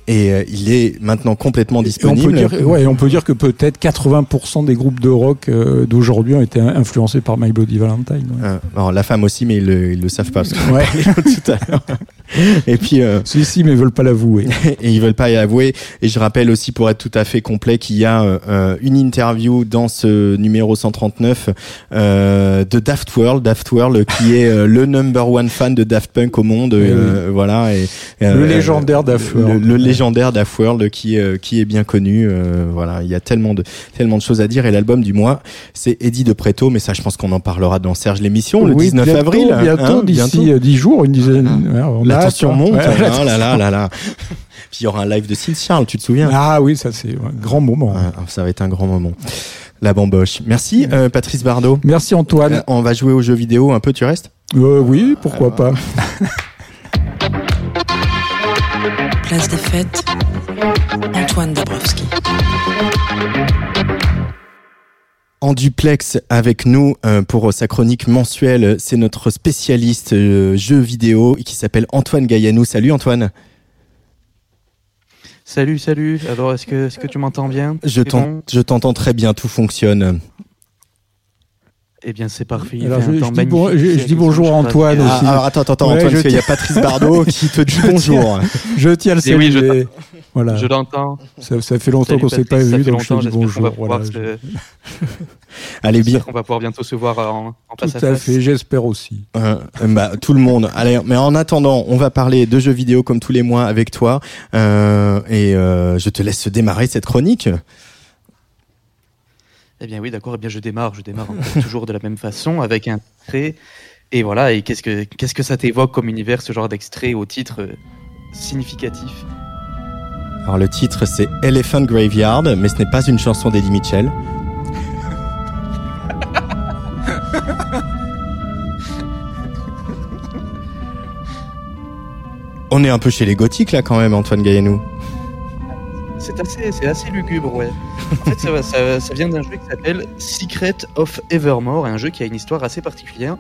Et euh, il est maintenant complètement Et on peut disponible. dire, ouais, on peut dire que peut-être 80% des groupes de rock d'aujourd'hui ont été influencés par My Bloody Valentine. ouais. Alors la femme aussi, mais ils le, ils le savent pas. Parce qu'on Ouais. parlait tout à l'heure. Et puis euh, si, mais ils veulent pas l'avouer. et ils veulent pas y avouer. Et je rappelle aussi, pour être tout à fait complet, qu'il y a euh, une interview dans ce numéro 139 euh, de Daft World, Daft World qui est euh, le number one fan de Daft Punk au monde. Oui, euh, Voilà. Et, euh, Le légendaire Daft World. le légendaire Daft World qui euh, qui est bien connu. euh, voilà, il y a tellement de tellement de choses à dire. Et l'album du mois, c'est Eddie de Preto, mais ça, je pense qu'on en parlera dans Serge l'émission le Oui, 19 bientôt, avril. Bientôt, hein, d'ici euh, 10 jours, une dizaine. ouais, on a Hein. monte. Ouais, la Oh là là là là. Puis il y aura un live de Sint Charles, tu te souviens? Ah oui, ça c'est un grand moment. Ouais, Ça va être un grand moment. La bamboche. Merci euh, Patrice Bardot. Merci Antoine. Euh, on va jouer aux jeux vidéo un peu, tu restes? Euh, oui, pourquoi pas. Place des fêtes, Antoine Dabrowski. En duplex avec nous euh, pour sa chronique mensuelle, c'est notre spécialiste euh, jeux vidéo qui s'appelle Antoine Gaillanou. Salut Antoine. Salut, salut. Alors, est-ce que, est-ce que tu m'entends bien? Bon? je t'entends très bien, tout fonctionne. Eh bien, c'est parfait. Il Alors, fait un je, temps je dis, bon- je- je bonjour à Antoine. Ah, aussi. alors attends, attends, attends, Ouais, Antoine, parce qu'il y a Patrice Bardot qui te dit bonjour. Je tiens à le Eh oui, je saluer. voilà. Je l'entends. Ça, ça fait longtemps qu'on s'est pas vu, fait donc je te longtemps, dis bonjour. va pouvoir voilà, se- Allez bien. j'espère qu'on va pouvoir bientôt se voir en, en face Tout à à face. fait, j'espère aussi. Euh, bah, tout le monde. Allez, mais en attendant, on va parler de jeux vidéo comme tous les mois avec toi. Euh, et euh, je te laisse démarrer cette chronique. Eh bien, oui, d'accord. Eh bien, je démarre. Je démarre toujours de la même façon avec un trait. Et voilà. Et qu'est-ce que, qu'est-ce que ça t'évoque comme univers, ce genre d'extrait au titre euh, significatif? Alors le titre c'est Elephant Graveyard, mais ce n'est pas une chanson d'Eddie Mitchell. On est un peu chez les gothiques là quand même, Antoine Gaillanou. C'est assez, c'est assez lugubre, ouais. En fait, ça, ça- ça vient d'un jeu qui s'appelle Secret of Evermore, un jeu qui a une histoire assez particulière.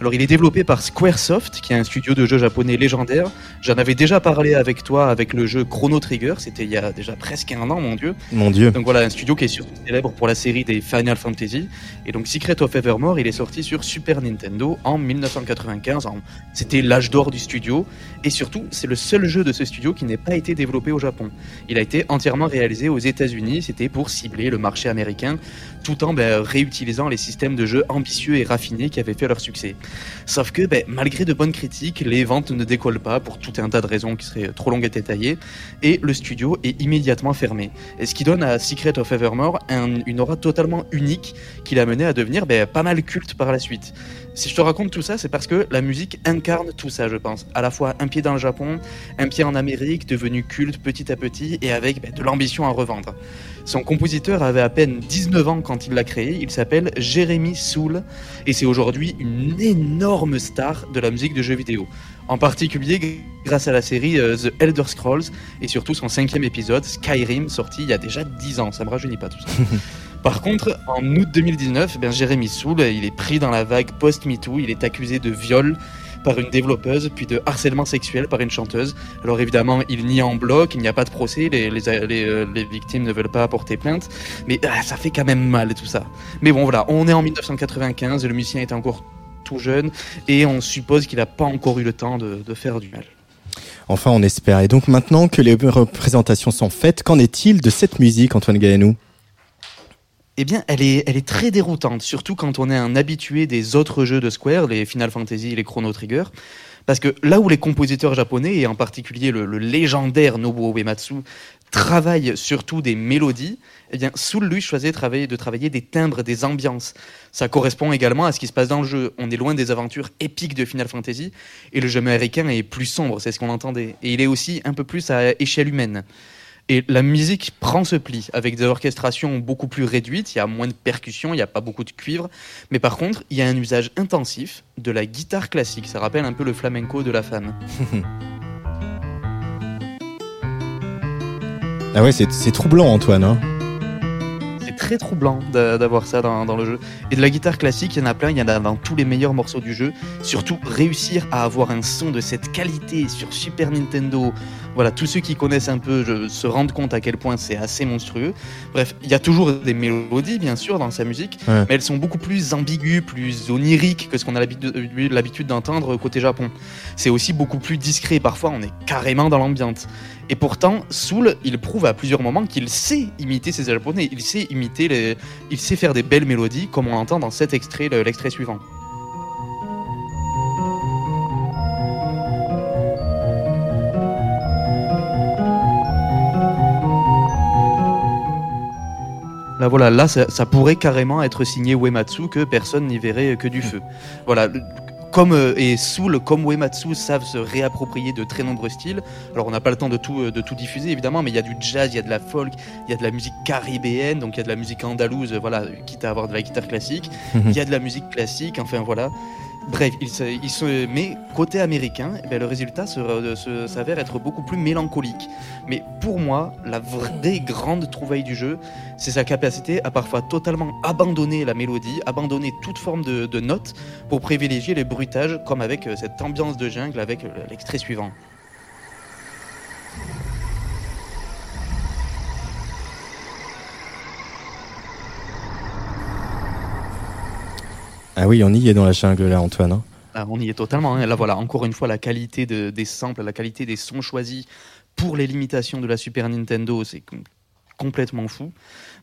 Alors, il est développé par Squaresoft, qui est un studio de jeux japonais légendaire. J'en avais déjà parlé avec toi avec le jeu Chrono Trigger, c'était il y a déjà presque un an, mon dieu. Mon dieu. Donc voilà, un studio qui est surtout célèbre pour la série des Final Fantasy. Et donc Secret of Evermore, il est sorti sur Super Nintendo en 1995. En- C'était l'âge d'or du studio. Et surtout, c'est le seul jeu de ce studio qui n'ait pas été développé au Japon. Il a été entièrement réalisé aux États-Unis. C'était pour cibler le marché américain, tout en ben, réutilisant les systèmes de jeu ambitieux et raffinés qui avaient fait leur succès. Sauf que, ben, malgré de bonnes critiques, les ventes ne décollent pas pour tout un tas de raisons qui seraient trop longues à détailler. Et le studio est immédiatement fermé. Ce qui donne à Secret of Evermore un- une aura totalement unique qui l'a mené à devenir ben, pas mal culte par la suite. Si je te raconte tout ça, c'est parce que la musique incarne tout ça, je pense. À la fois un pied dans le Japon, un pied en Amérique, devenu culte petit à petit et avec ben, de l'ambition à revendre. Son compositeur avait à peine 19 ans quand il l'a créé, il s'appelle Jeremy Soule et c'est aujourd'hui une énorme star de la musique de jeux vidéo. En particulier grâce à la série euh, The Elder Scrolls et surtout son cinquième épisode Skyrim sorti il y a déjà 10 ans, ça me rajeunit pas tout ça. Par contre, en août 2019, ben, Jérémy Soul, il est pris dans la vague post-MeToo, il est accusé de viol par une développeuse, puis de harcèlement sexuel par une chanteuse. Alors évidemment, il nie en bloc, il n'y a pas de procès, les, les, les, euh, victimes ne veulent pas porter plainte, mais ah, ça fait quand même mal tout ça. Mais bon voilà, on est en 1995, le musicien est encore tout jeune, et on suppose qu'il n'a pas encore eu le temps de, de faire du mal. Enfin, on espère. Et donc maintenant que les représentations sont faites, qu'en est-il de cette musique, Antoine Gaillanou Eh bien, elle est, elle est très déroutante, surtout quand on est un habitué des autres jeux de Square, les Final Fantasy, les Chrono Trigger. Parce que là où les compositeurs japonais, et en particulier le, le légendaire Nobuo Uematsu, travaille surtout des mélodies, eh bien, Soul, lui, choisit de travailler, de travailler des timbres, des ambiances. Ça correspond également à ce qui se passe dans le jeu. On est loin des aventures épiques de Final Fantasy, et le jeu américain est plus sombre, c'est ce qu'on entendait. Et il est aussi un peu plus à échelle humaine. Et la musique prend ce pli, avec des orchestrations beaucoup plus réduites, il y a moins de percussions, il n'y a pas beaucoup de cuivre, mais par contre, il y a un usage intensif de la guitare classique. Ça rappelle un peu le flamenco de la femme. Ah ouais, c'est troublant, Antoine. Hein. C'est très troublant d'a- d'avoir ça dans, dans le jeu. Et de la guitare classique, il y en a plein, il y en a dans tous les meilleurs morceaux du jeu. Surtout, réussir à avoir un son de cette qualité sur Super Nintendo. Voilà, tous ceux qui connaissent un peu je- se rendent compte à quel point c'est assez monstrueux. Bref, il y a toujours des mélodies, bien sûr, dans sa musique, Ouais. mais elles sont beaucoup plus ambiguës, plus oniriques que ce qu'on a l'habitude d'entendre côté Japon. C'est aussi beaucoup plus discret. Parfois, on est carrément dans l'ambiance. Et pourtant, Soul, il prouve à plusieurs moments qu'il sait imiter ses japonais. Il sait imiter les, il sait faire des belles mélodies, comme on l'entend dans cet extrait, le- l'extrait suivant. Là, voilà, là, ça, ça pourrait carrément être signé Uematsu, que personne n'y verrait que du feu. Voilà. le- Comme, euh, et Soul, comme Uematsu, savent se réapproprier de très nombreux styles. Alors, on n'a pas le temps de tout, euh, de tout diffuser, évidemment, mais il y a du jazz, il y a de la folk, il y a de la musique caribéenne, donc il y a de la musique andalouse, euh, voilà, quitte à avoir de la guitare classique. Il y a de la musique classique, enfin voilà. Bref, il se, il se- mais côté américain, eh ben, le résultat s'avère être beaucoup plus mélancolique. Mais pour moi, la vraie grande trouvaille du jeu, c'est sa capacité à parfois totalement abandonner la mélodie, abandonner toute forme de, de notes pour privilégier les bruitages, comme avec euh, cette ambiance de jungle avec euh, l'extrait suivant. Ah oui, on y est dans la jungle là, Antoine. hein. Ah, on y est totalement. hein. Là, voilà, encore une fois, la qualité de- des samples, la qualité des sons choisis pour les limitations de la Super Nintendo, c'est complètement fou.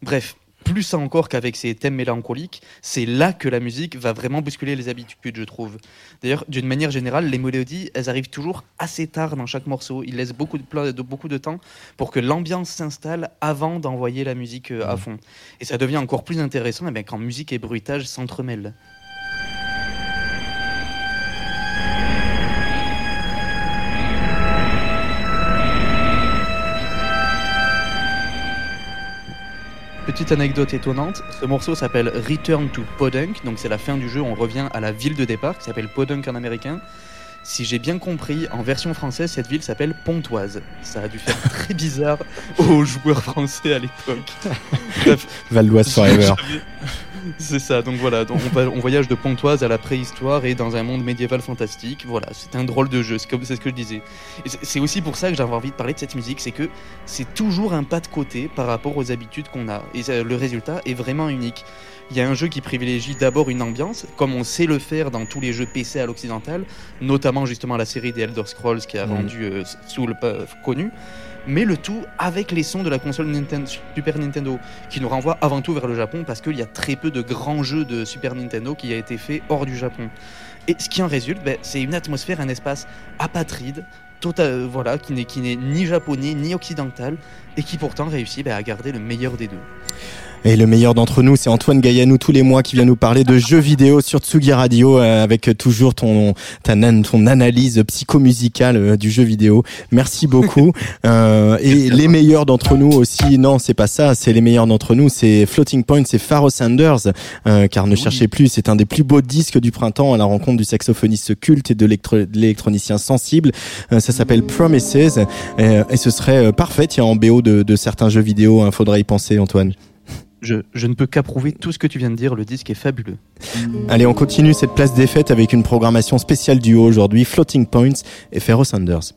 Bref, plus ça encore qu'avec ces thèmes mélancoliques, c'est là que la musique va vraiment bousculer les habitudes, je trouve. D'ailleurs, d'une manière générale, les mélodies, elles arrivent toujours assez tard dans chaque morceau. Ils laissent beaucoup de, de- beaucoup de temps pour que l'ambiance s'installe avant d'envoyer la musique euh, à fond. Et ça devient encore plus intéressant eh bien, quand musique et bruitage s'entremêlent. Petite anecdote étonnante, ce morceau s'appelle Return to Podunk, donc c'est la fin du jeu, on revient à la ville de départ qui s'appelle Podunk en américain. Si j'ai bien compris, en version française, cette ville s'appelle Pontoise. Ça a dû faire très bizarre aux joueurs français à l'époque. Val d'Oise Forever. c'est ça, donc voilà, donc on, va- on voyage de Pontoise à la préhistoire et dans un monde médiéval fantastique. Voilà, c'est un drôle de jeu, c'est ce que je disais. C'est- aussi pour ça que j'avais envie de parler de cette musique, c'est que c'est toujours un pas de côté par rapport aux habitudes qu'on a. Et le résultat est vraiment unique. Il y a un jeu qui privilégie d'abord une ambiance, comme on sait le faire dans tous les jeux PC à l'occidental, notamment justement la série des Elder Scrolls qui a Mhm. rendu euh, Soul euh, connu, mais le tout avec les sons de la console Super Nintendo, qui nous renvoie avant tout vers le Japon parce qu'il y a très peu de grands jeux de Super Nintendo qui a été fait hors du Japon. Et ce qui en résulte, ben, c'est une atmosphère, un espace apatride, total, euh, voilà, qui n'est qui n'est ni japonais ni occidental, et qui pourtant réussit ben, à garder le meilleur des deux. Et le meilleur d'entre nous, c'est Antoine Gaillanou tous les mois qui vient nous parler de jeux vidéo sur Tsugi Radio euh, avec toujours ton ta ton analyse psychomusicale euh, du jeu vidéo. Merci beaucoup. Euh, et les meilleurs d'entre nous aussi, non, c'est pas ça, c'est les meilleurs d'entre nous, c'est Floating Point, c'est Pharoah Sanders, euh, car ne cherchez plus, c'est un des plus beaux disques du printemps à la rencontre du saxophoniste culte et de l'électro- de l'électronicien sensible. Euh, ça s'appelle Promises euh, et ce serait euh, parfait, tiens, en BO de, de certains jeux vidéo, il faudrait y penser, Antoine. Je, ne peux qu'approuver tout ce que tu viens de dire, le disque est fabuleux. Allez, on continue cette place des fêtes avec une programmation spéciale duo aujourd'hui, Floating Points et Pharoah Sanders.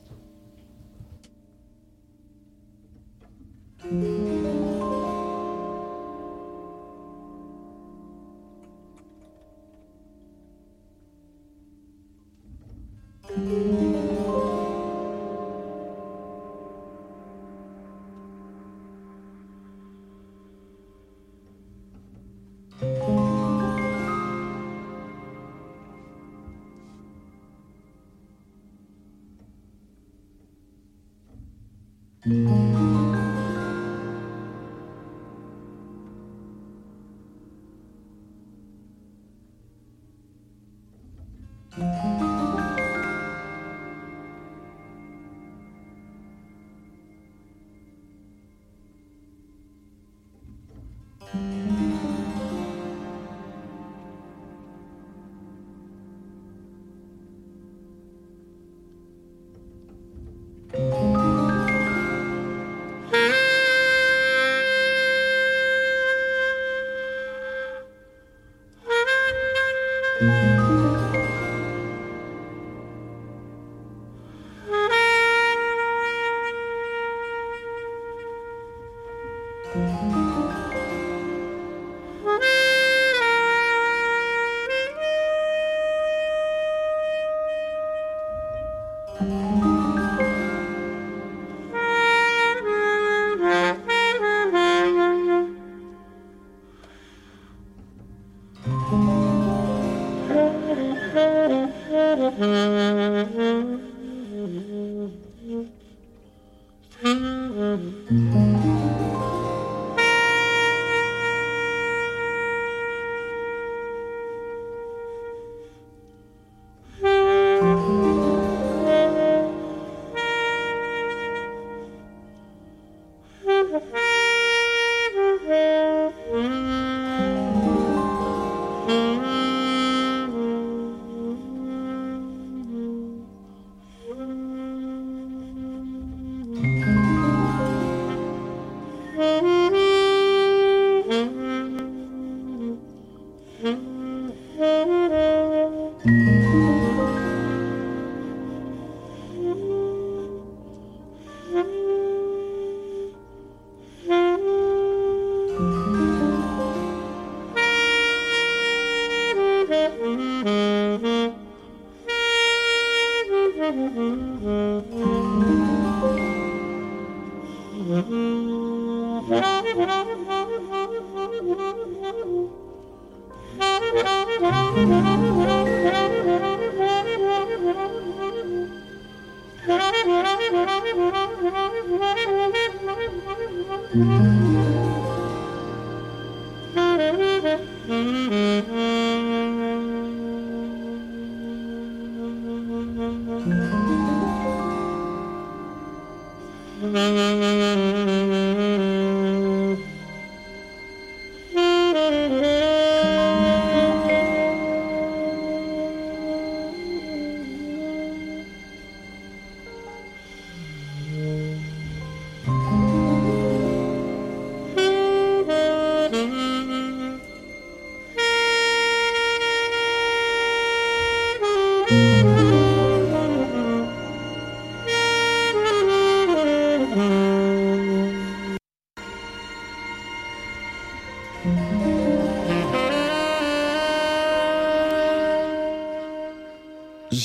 Mm-hmm.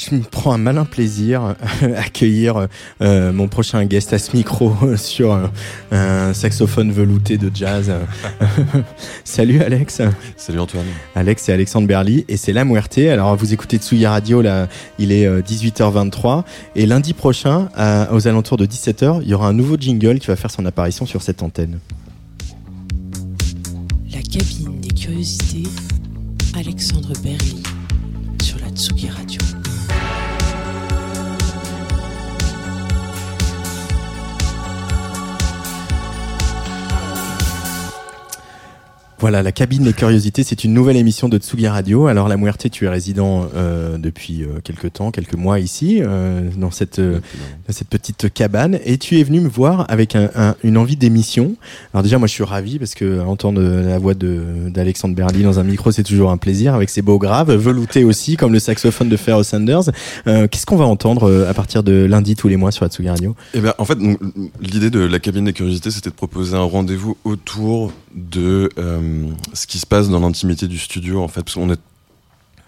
Je me prends un malin plaisir à accueillir euh, mon prochain guest à ce micro sur un, un saxophone velouté de jazz. Salut Alex. Salut Antoine. Alex, c'est Alexandre Berly et c'est La Muerte. Alors vous écoutez Tsuya Radio, là, il est euh, 18h23 et lundi prochain, à- aux alentours de 17h, il y aura un nouveau jingle qui va faire son apparition sur cette antenne. Voilà, la cabine des curiosités, c'est une nouvelle émission de Tsugi Radio. Alors La Muerte, tu es résident euh, depuis euh, quelques temps, quelques mois ici, euh, dans cette euh, cette petite cabane, et tu es venu me voir avec un- un- une envie d'émission. Alors déjà, moi, je suis ravi parce que entendre la voix de d'Alexandre Berly dans un micro, c'est toujours un plaisir, avec ses beaux graves, veloutés aussi, comme le saxophone de Pharoah Sanders. Euh, Qu'est-ce qu'on va entendre euh, à partir de lundi tous les mois sur la Tsugi Radio? Eh ben, en fait, l'idée de la cabine des curiosités, c'était de proposer un rendez-vous autour de euh, ce qui se passe dans l'intimité du studio. En fait, parce qu'on a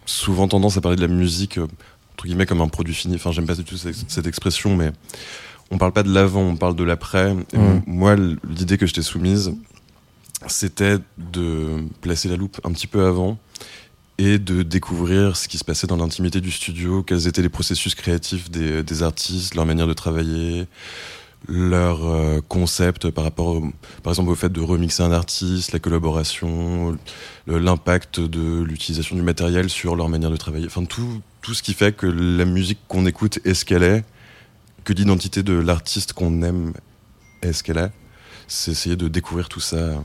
souvent tendance à parler de la musique euh, entre guillemets comme un produit fini. Enfin, j'aime pas du tout cette, expression, mais on parle pas de l'avant, on parle de l'après. Moi, l'idée que je t'ai soumise, c'était de placer la loupe un petit peu avant et de découvrir ce qui se passait dans l'intimité du studio, quels étaient les processus créatifs des, des artistes, leur manière de travailler, leur euh, concept par rapport, par exemple, au fait de remixer un artiste, la collaboration, l'impact de l'utilisation du matériel sur leur manière de travailler. Enfin, tout, tout ce qui fait que la musique qu'on écoute est ce qu'elle est, que l'identité de l'artiste qu'on aime est ce qu'elle est. C'est essayer de découvrir tout ça,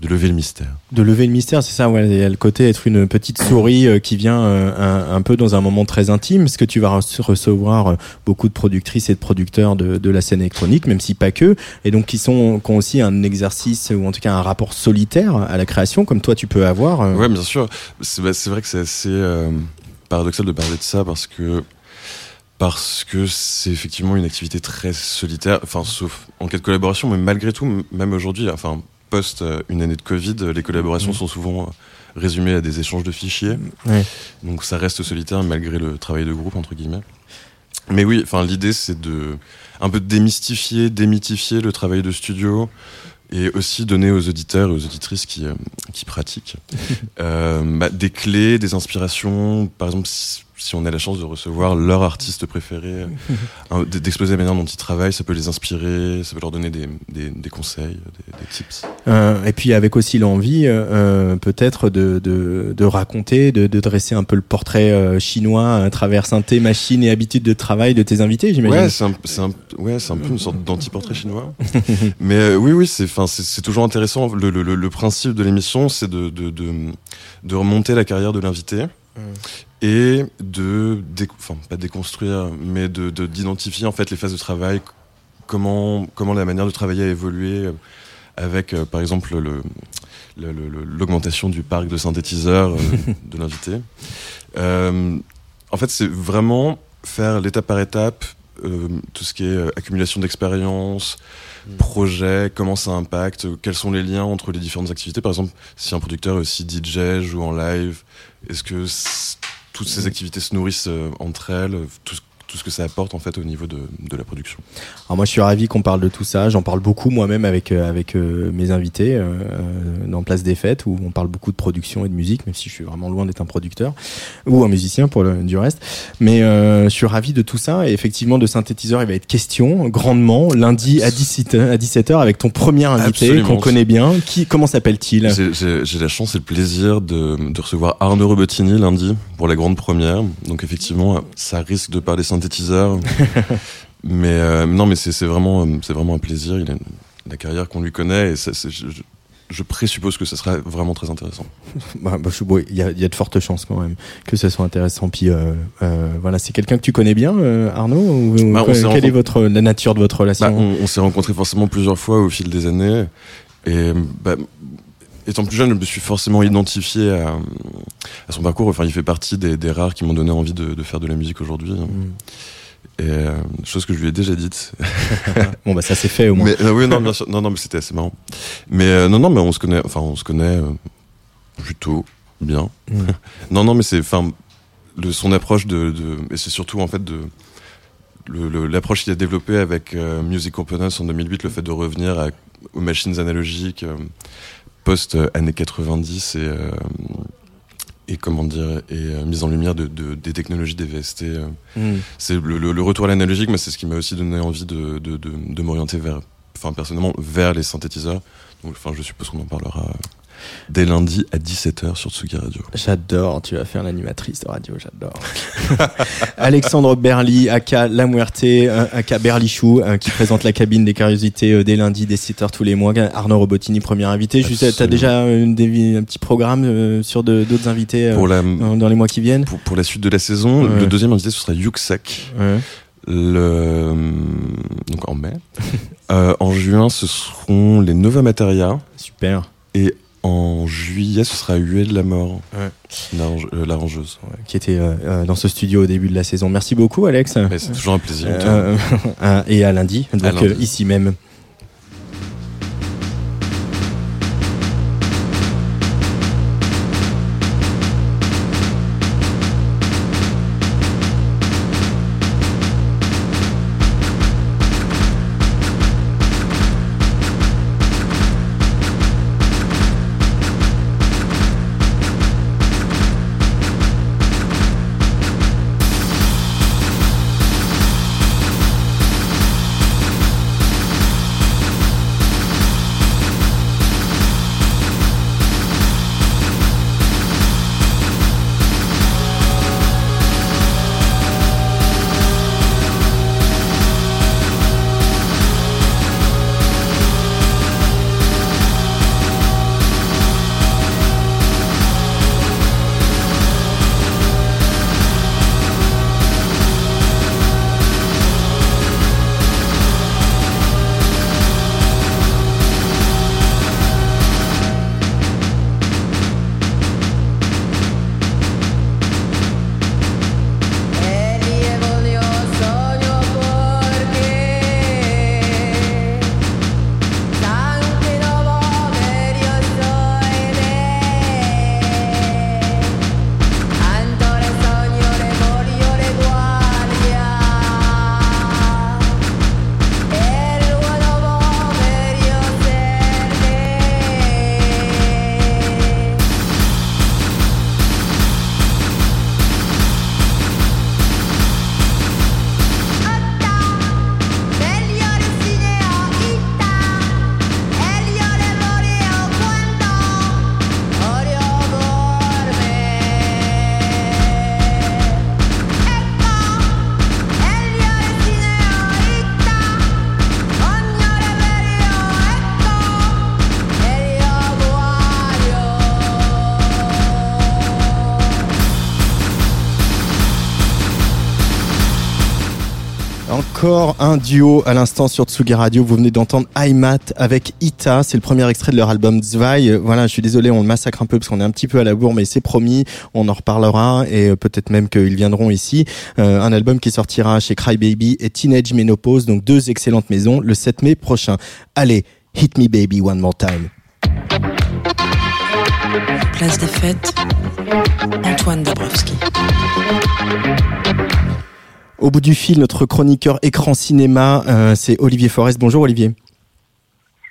de lever le mystère. De lever le mystère, c'est ça, ouais. Il y a le côté être une petite souris euh, qui vient euh, un, un peu dans un moment très intime, parce que tu vas rece- recevoir euh, beaucoup de productrices et de producteurs de, de la scène électronique, même si pas que, et donc qui sont qui ont aussi un exercice ou en tout cas un rapport solitaire à la création, comme toi tu peux avoir. euh. Ouais, bien sûr. C'est bah, vrai que c'est assez paradoxal de parler de ça parce que parce que c'est effectivement une activité très solitaire, enfin sauf en cas de collaboration, mais malgré tout, même aujourd'hui, enfin post euh, une année de Covid, euh, les collaborations Mhm. sont souvent euh, résumées à des échanges de fichiers, Ouais. donc ça reste solitaire malgré le travail de groupe entre guillemets. Mais oui, enfin l'idée c'est de un peu démystifier, démythifier le travail de studio et aussi donner aux auditeurs et aux auditrices qui, qui pratiquent euh, bah, des clés, des inspirations. Par exemple, si, on a la chance de recevoir leur artiste préféré, hein, d- d'exploser la manière dont ils travaillent, ça peut les inspirer, ça peut leur donner des, des, des conseils, des, des tips. Euh, et puis avec aussi l'envie, euh, euh, peut-être de, de, de raconter, de, de dresser un peu le portrait euh, chinois à travers synthé, machine et habitude de travail de tes invités, j'imagine. Ouais, c'est un, un, ouais, un peu une sorte d'anti-portrait chinois. Mais euh, oui, oui, c'est, toujours intéressant. Le, le, principe de l'émission, c'est de, de, de, de remonter la carrière de l'invité et de, enfin, pas déconstruire, mais de, de- d'identifier en fait les phases de travail, comment, comment la manière de travailler a évolué avec, euh, par exemple, le, le- le- le- l'augmentation du parc de synthétiseurs euh, de l'invité. Euh, en fait, c'est vraiment faire l'étape par étape, euh, tout ce qui est accumulation d'expérience, projet, comment ça impacte, quels sont les liens entre les différentes activités. Par exemple, si un producteur est aussi DJ, joue en live, est-ce que toutes ces activités se nourrissent euh, entre elles, euh, tout, ce- tout ce que ça apporte en fait au niveau de, de la production. Alors moi je suis ravi qu'on parle de tout ça, j'en parle beaucoup moi-même avec, euh, avec euh, mes invités euh, dans Place des Fêtes où on parle beaucoup de production et de musique, même si je suis vraiment loin d'être un producteur ou un musicien pour le, du reste. Mais euh, je suis ravi de tout ça et effectivement de synthétiseur il va être question grandement lundi à 17h, à 17h avec ton premier invité qu'on connaît bien. Qui, comment s'appelle-t-il? J'ai la chance et le plaisir de, de recevoir Arnaud Robotini lundi pour la grande première. Donc effectivement, ça risque de parler synthétiseur. mais euh, non, mais c'est vraiment, euh, c'est vraiment un plaisir. Il a une- la carrière qu'on lui connaît et ça, je, je- présuppose que ça sera vraiment très intéressant. Bah, bah, bon, Il y, a, il y a de fortes chances quand même que ce soit intéressant. Puis euh, euh, voilà, c'est quelqu'un que tu connais bien, euh, Arnaud ou, Bah, quelle est votre la nature de votre relation? Bah, on on s'est rencontrés forcément plusieurs fois au fil des années. Et bah, étant plus jeune, je me suis forcément identifié à, à son parcours. Enfin, il fait partie des, des rares qui m'ont donné envie de, de faire de la musique aujourd'hui. Mm. Et euh, chose que je lui ai déjà dite. Bon bah ça c'est fait au moins. Mais euh, oui, non, bien sûr. Non, non, mais c'était assez marrant. Mais euh, non, non, mais on se connaît. Enfin, on se connaît plutôt bien. Mm. non, non, mais c'est, enfin, son approche de, de et c'est surtout en fait de l'approche qu'il a développée avec Music Components en 2008, le fait de revenir à- aux machines analogiques euh, post euh, années 90 et euh, et comment dire et euh, mise en lumière de, de- des technologies des VST. euh, Mm. c'est le, le- le retour à l'analogique, mais c'est ce qui m'a aussi donné envie de, de, de, m'orienter vers, enfin personnellement, vers les synthétiseurs. Donc, enfin, je suppose qu'on en parlera dès lundi à 17h sur Tsugi Radio. J'adore, tu vas faire l'animatrice de radio, j'adore. Alexandre Berly, aka La Muerte, euh, aka Berlichou, euh, qui présente la cabine des curiosités euh, dès lundi, dès 7h tous les mois. Arnaud Robotini, premier invité. T'as Absolument. déjà une, des- un petit programme euh, sur d'autres invités Pour la, dans les mois qui viennent? Pour, pour la suite de la saison, Ouais. le deuxième invité, ce sera. Ouais. Le, donc en mai. Euh, en juin, ce seront les Nova Materia. Super. Et en juillet, ce sera Huel la mort, Ouais. l'arrange- euh, l'arrangeuse. Qui était euh, euh, dans ce studio au début de la saison. Merci beaucoup, Alex. C'est toujours un plaisir. Et à lundi, donc lundi. euh, ici même. Un duo à l'instant sur Tsugi Radio. Vous venez d'entendre Aimat avec Ita. C'est le premier extrait de leur album Zwei. Voilà, je suis désolé, on le massacre un peu parce qu'on est un petit peu à la bourre, mais c'est promis. On en reparlera et euh, peut-être même qu'ils viendront ici. Euh, un album qui sortira chez Crybaby et Teenage Menopause, donc deux excellentes maisons, le 7 mai prochain. Allez, hit me baby one more time. Place des fêtes, Antoine Dabrowski. Au bout du fil, notre chroniqueur écran cinéma, euh, c'est Olivier Forest. Bonjour Olivier.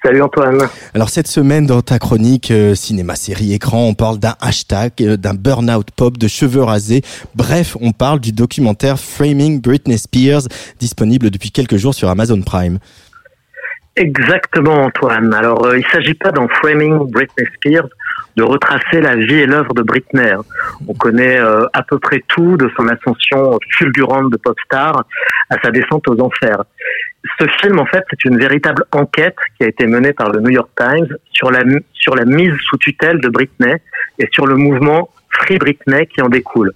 Salut Antoine. Alors cette semaine dans ta chronique euh, cinéma série écran, on parle d'un hashtag, euh, d'un burn-out pop, de cheveux rasés. Bref, on parle du documentaire Framing Britney Spears, disponible depuis quelques jours sur Amazon Prime. Exactement Antoine. Alors il s'agit pas dans Framing Britney Spears de retracer la vie et l'œuvre de Britney. On connaît euh, à peu près tout de son ascension fulgurante de pop star à sa descente aux enfers. Ce film, en fait, c'est une véritable enquête qui a été menée par le New York Times sur la, sur la mise sous tutelle de Britney et sur le mouvement Free Britney qui en découle.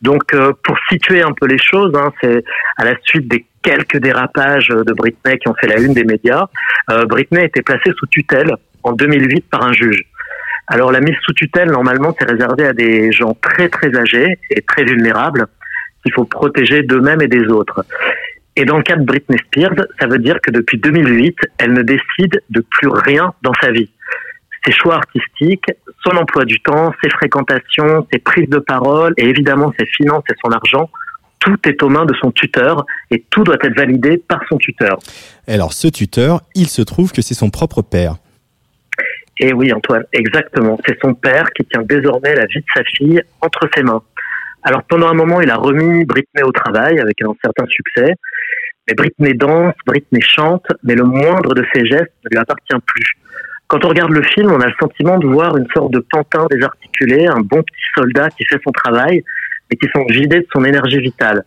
Donc, euh, pour situer un peu les choses, hein, c'est à la suite des quelques dérapages de Britney qui ont fait la une des médias, euh, Britney a été placée sous tutelle en 2008 par un juge. Alors la mise sous tutelle, normalement, c'est réservé à des gens très très âgés et très vulnérables qu'il faut protéger d'eux-mêmes et des autres. Et dans le cas de Britney Spears, ça veut dire que depuis 2008, elle ne décide de plus rien dans sa vie. Ses choix artistiques, son emploi du temps, ses fréquentations, ses prises de parole et évidemment ses finances et son argent, tout est aux mains de son tuteur et tout doit être validé par son tuteur. Alors ce tuteur, il se trouve que c'est son propre père. Et oui, Antoine, exactement. C'est son père qui tient désormais la vie de sa fille entre ses mains. Alors pendant un moment, il a remis Britney au travail avec un certain succès. Mais Britney danse, Britney chante, mais le moindre de ses gestes ne lui appartient plus. Quand on regarde le film, on a le sentiment de voir une sorte de pantin désarticulé, un bon petit soldat qui fait son travail, mais qui semble vidé de son énergie vitale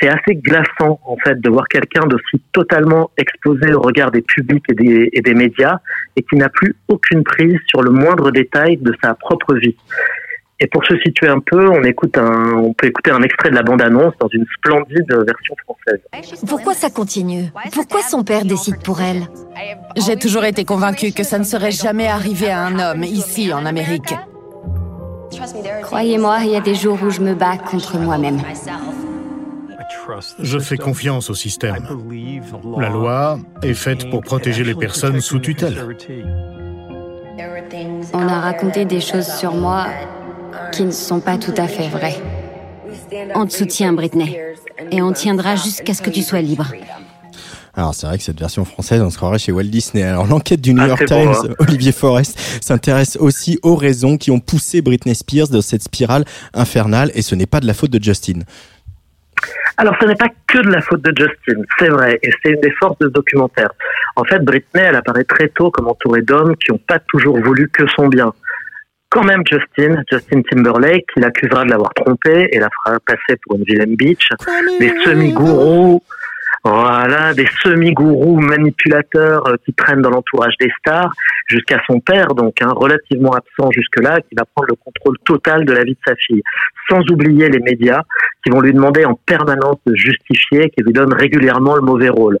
c'est assez glaçant en fait de voir quelqu'un d'aussi totalement exposé au regard des publics et des, et des médias et qui n'a plus aucune prise sur le moindre détail de sa propre vie. Et pour se situer un peu, on écoute un, on peut écouter un extrait de la bande-annonce dans une splendide version française. Pourquoi ça continue? Pourquoi son père décide pour elle? J'ai toujours été convaincue que ça ne serait jamais arrivé à un homme ici en Amérique. Croyez-moi, il y a des jours où je me bats contre moi-même. Je fais confiance au système. La loi est faite pour protéger les personnes sous tutelle. On a raconté des choses sur moi qui ne sont pas tout à fait vraies. On te soutient, Britney. Et on tiendra jusqu'à ce que tu sois libre. Alors c'est vrai que cette version française, on se croirait chez Walt Disney. Alors l'enquête du New Ah, York Times, hein. Olivier Forest, s'intéresse aussi aux raisons qui ont poussé Britney Spears dans cette spirale infernale, et ce n'est pas de la faute de Justin. Alors, ce n'est pas que de la faute de Justin, c'est vrai, et c'est une des forces de documentaire. En fait, Britney, elle apparaît très tôt comme entourée d'hommes qui n'ont pas toujours voulu que son bien. Quand même, Justin, Justin Timberlake, qui l'accusera de l'avoir trompée et la fera passer pour une vilaine bitch, des semi-gourous, voilà, des semi-gourous manipulateurs euh, qui traînent dans l'entourage des stars, jusqu'à son père, donc hein, relativement absent jusque-là, qui va prendre le contrôle total de la vie de sa fille, sans oublier les médias qui vont lui demander en permanence de justifier, qui lui donnent régulièrement le mauvais rôle.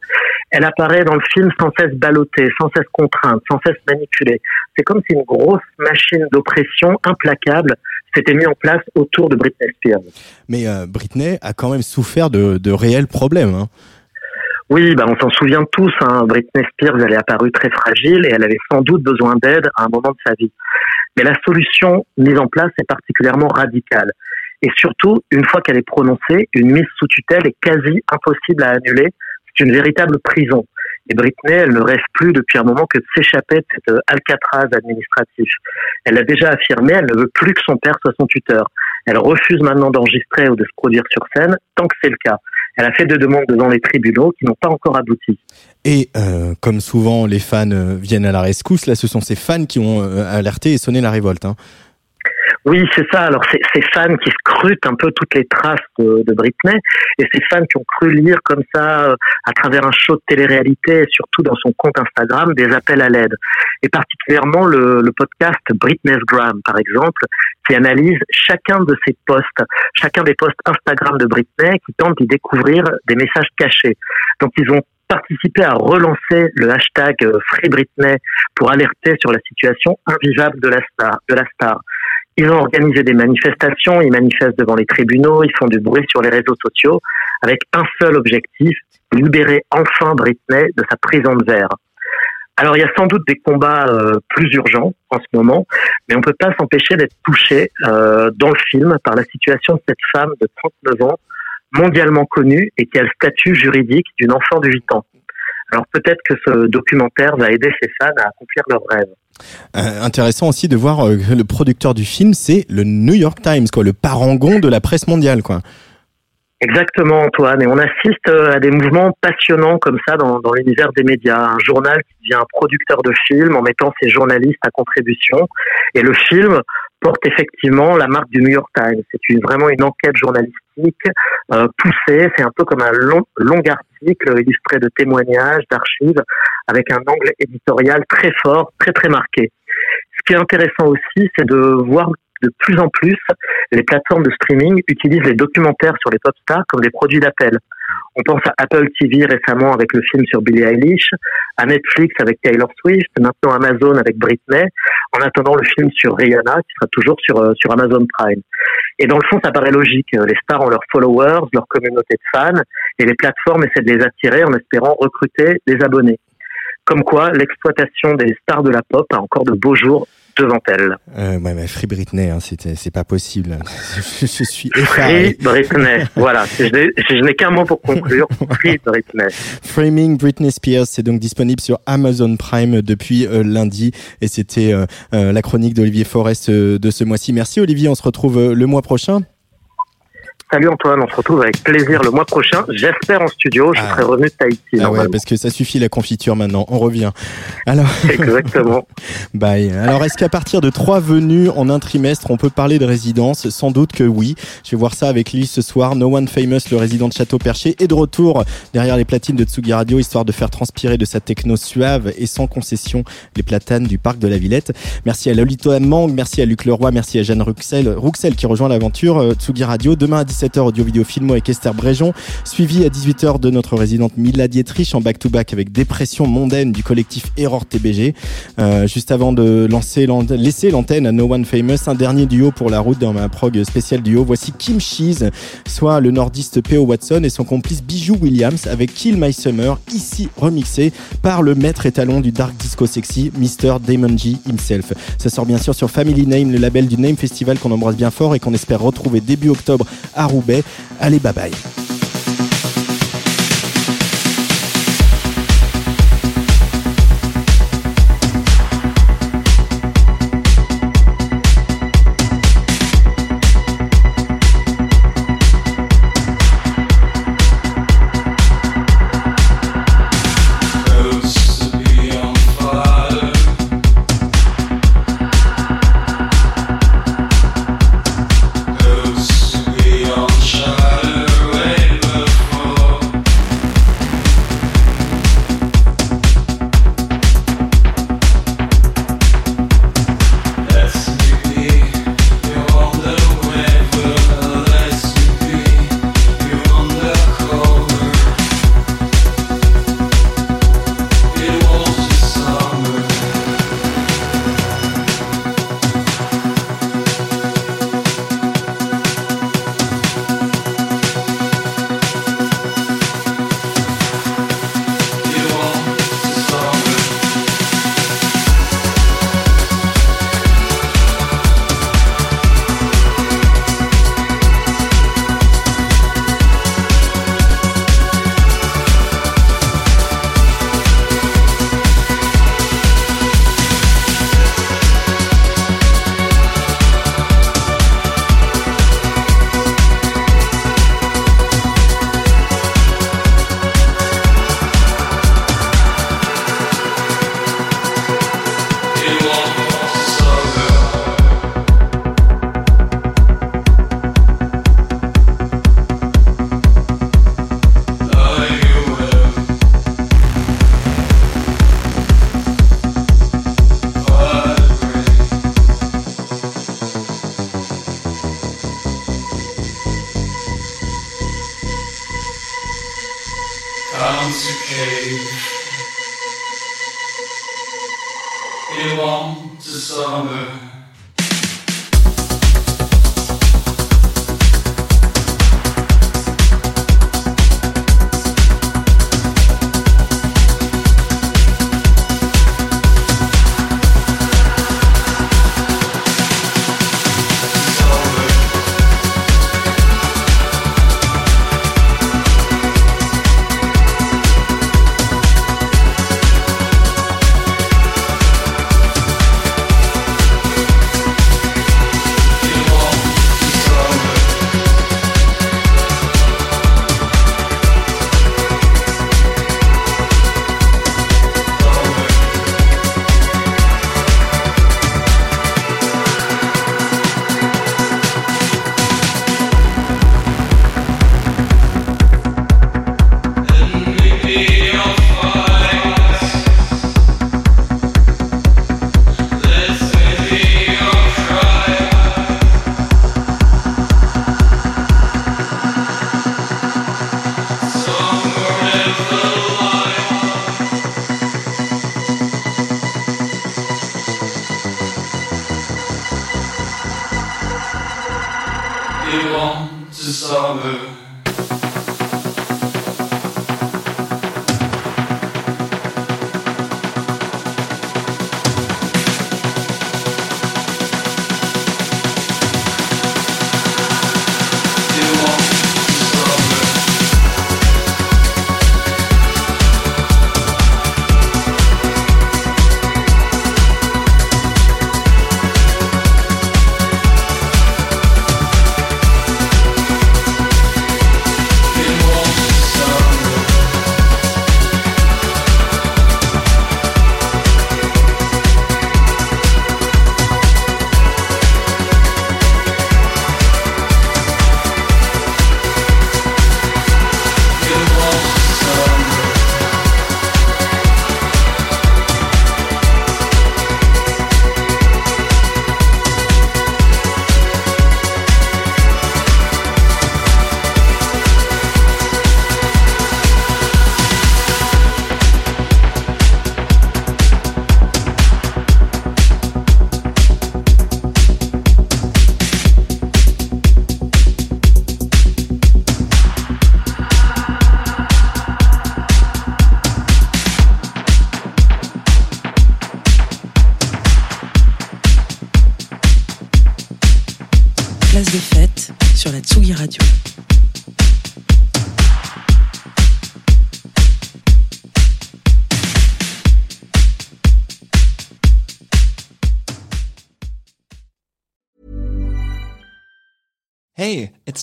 Elle apparaît dans le film sans cesse ballottée, sans cesse contrainte, sans cesse manipulée. C'est comme si une grosse machine d'oppression implacable s'était mise en place autour de Britney Spears. Mais euh, Britney a quand même souffert de, de réels problèmes. hein. Oui, bah on s'en souvient tous. Hein. Britney Spears, elle est apparue très fragile et elle avait sans doute besoin d'aide à un moment de sa vie. Mais la solution mise en place est particulièrement radicale. Et surtout, une fois qu'elle est prononcée, une mise sous tutelle est quasi impossible à annuler. C'est une véritable prison. Et Britney, elle ne rêve plus depuis un moment que de s'échapper de cette euh, Alcatraz administratif. Elle l'a déjà affirmé, elle ne veut plus que son père soit son tuteur. Elle refuse maintenant d'enregistrer ou de se produire sur scène, tant que c'est le cas. Elle a fait deux demandes devant les tribunaux qui n'ont pas encore abouti. Et euh, comme souvent, les fans euh, viennent à la rescousse. Là, ce sont ces fans qui ont euh, alerté et sonné la révolte. hein. Oui, c'est ça. Alors, c'est ces fans qui scrutent un peu toutes les traces de, de, Britney et ces fans qui ont cru lire comme ça, euh, à travers un show de télé-réalité et surtout dans son compte Instagram, des appels à l'aide. Et particulièrement le, le podcast Britney's Gram, par exemple, qui analyse chacun de ses posts, chacun des posts Instagram de Britney, qui tente d'y découvrir des messages cachés. Donc, ils ont participé à relancer le hashtag euh, Free Britney pour alerter sur la situation invivable de la star. De la star. Ils ont organisé des manifestations, ils manifestent devant les tribunaux, ils font du bruit sur les réseaux sociaux avec un seul objectif, libérer enfin Britney de sa prison de verre. Alors il y a sans doute des combats euh, plus urgents en ce moment, mais on peut pas s'empêcher d'être touché euh, dans le film par la situation de cette femme de 39 ans, mondialement connue et qui a le statut juridique d'une enfant de 8 ans. Alors peut-être que ce documentaire va aider ces fans à accomplir leurs rêves. Euh, intéressant aussi de voir euh, que le producteur du film, c'est le New York Times, quoi, le parangon de la presse mondiale, quoi. Exactement, Antoine. Et on assiste euh, à des mouvements passionnants comme ça dans, l'univers des médias. Un journal qui devient un producteur de films en mettant ses journalistes à contribution. Et le film porte effectivement la marque du New York Times. C'est vraiment une enquête journalistique euh, poussée. C'est un peu comme un long, long article illustré de témoignages, d'archives, avec un angle éditorial très fort, très très marqué. Ce qui est intéressant aussi, c'est de voir de plus en plus, les plateformes de streaming utilisent les documentaires sur les pop stars comme des produits d'appel. On pense à Apple TV récemment avec le film sur Billie Eilish, à Netflix avec Taylor Swift, maintenant Amazon avec Britney, en attendant le film sur Rihanna qui sera toujours sur, euh, sur Amazon Prime. Et dans le fond, ça paraît logique. Les stars ont leurs followers, leur communauté de fans, et les plateformes essaient de les attirer en espérant recruter des abonnés. Comme quoi, l'exploitation des stars de la pop a encore de beaux jours devant elle. Euh, ouais, mais Free Britney, hein, c'est pas possible. je, je suis effaré. Free Britney, voilà. Je, je n'ai qu'un mot pour conclure. Free Britney. Framing Britney Spears, c'est donc disponible sur Amazon Prime depuis euh, lundi. Et c'était euh, euh la chronique d'Olivier Forest euh, de ce mois-ci. Merci Olivier, on se retrouve le mois prochain. Salut Antoine, on se retrouve avec plaisir le mois prochain. J'espère en studio, je Ah. serai revenu de Tahiti. Ah ouais, parce que ça suffit la confiture maintenant. On revient. Alors. Exactement. Bye. Alors, est-ce qu'à partir de trois venues en un trimestre, on peut parler de résidence? Sans doute que oui. Je vais voir ça avec Lily ce soir. No One Famous, le résident de Château Perché, est de retour derrière les platines de Tsugi Radio, histoire de faire transpirer de sa techno suave et sans concession les platanes du parc de la Villette. Merci à Lolito Mang, merci à Luc Leroy, merci à Jeanne Ruxel, Ruxel qui rejoint l'aventure euh, Tsugi Radio. Demain à 17h, audio vidéo filmo avec Esther Bréjon, suivi à 18h de notre résidente Mila Dietrich en back-to-back avec Dépression mondaine du collectif Error TBG. Euh, juste avant de lancer laisser l'antenne à No One Famous, un dernier duo pour la route dans ma prog spéciale duo. Voici Kim Cheese, soit le nordiste P.O. Watson et son complice Bijou Williams avec Kill My Summer, ici remixé par le maître étalon du dark disco sexy, Mr. Damon G himself. Ça sort bien sûr sur Family Name, le label du Name Festival qu'on embrasse bien fort et qu'on espère retrouver début octobre à Roubaix. Allez, bye bye.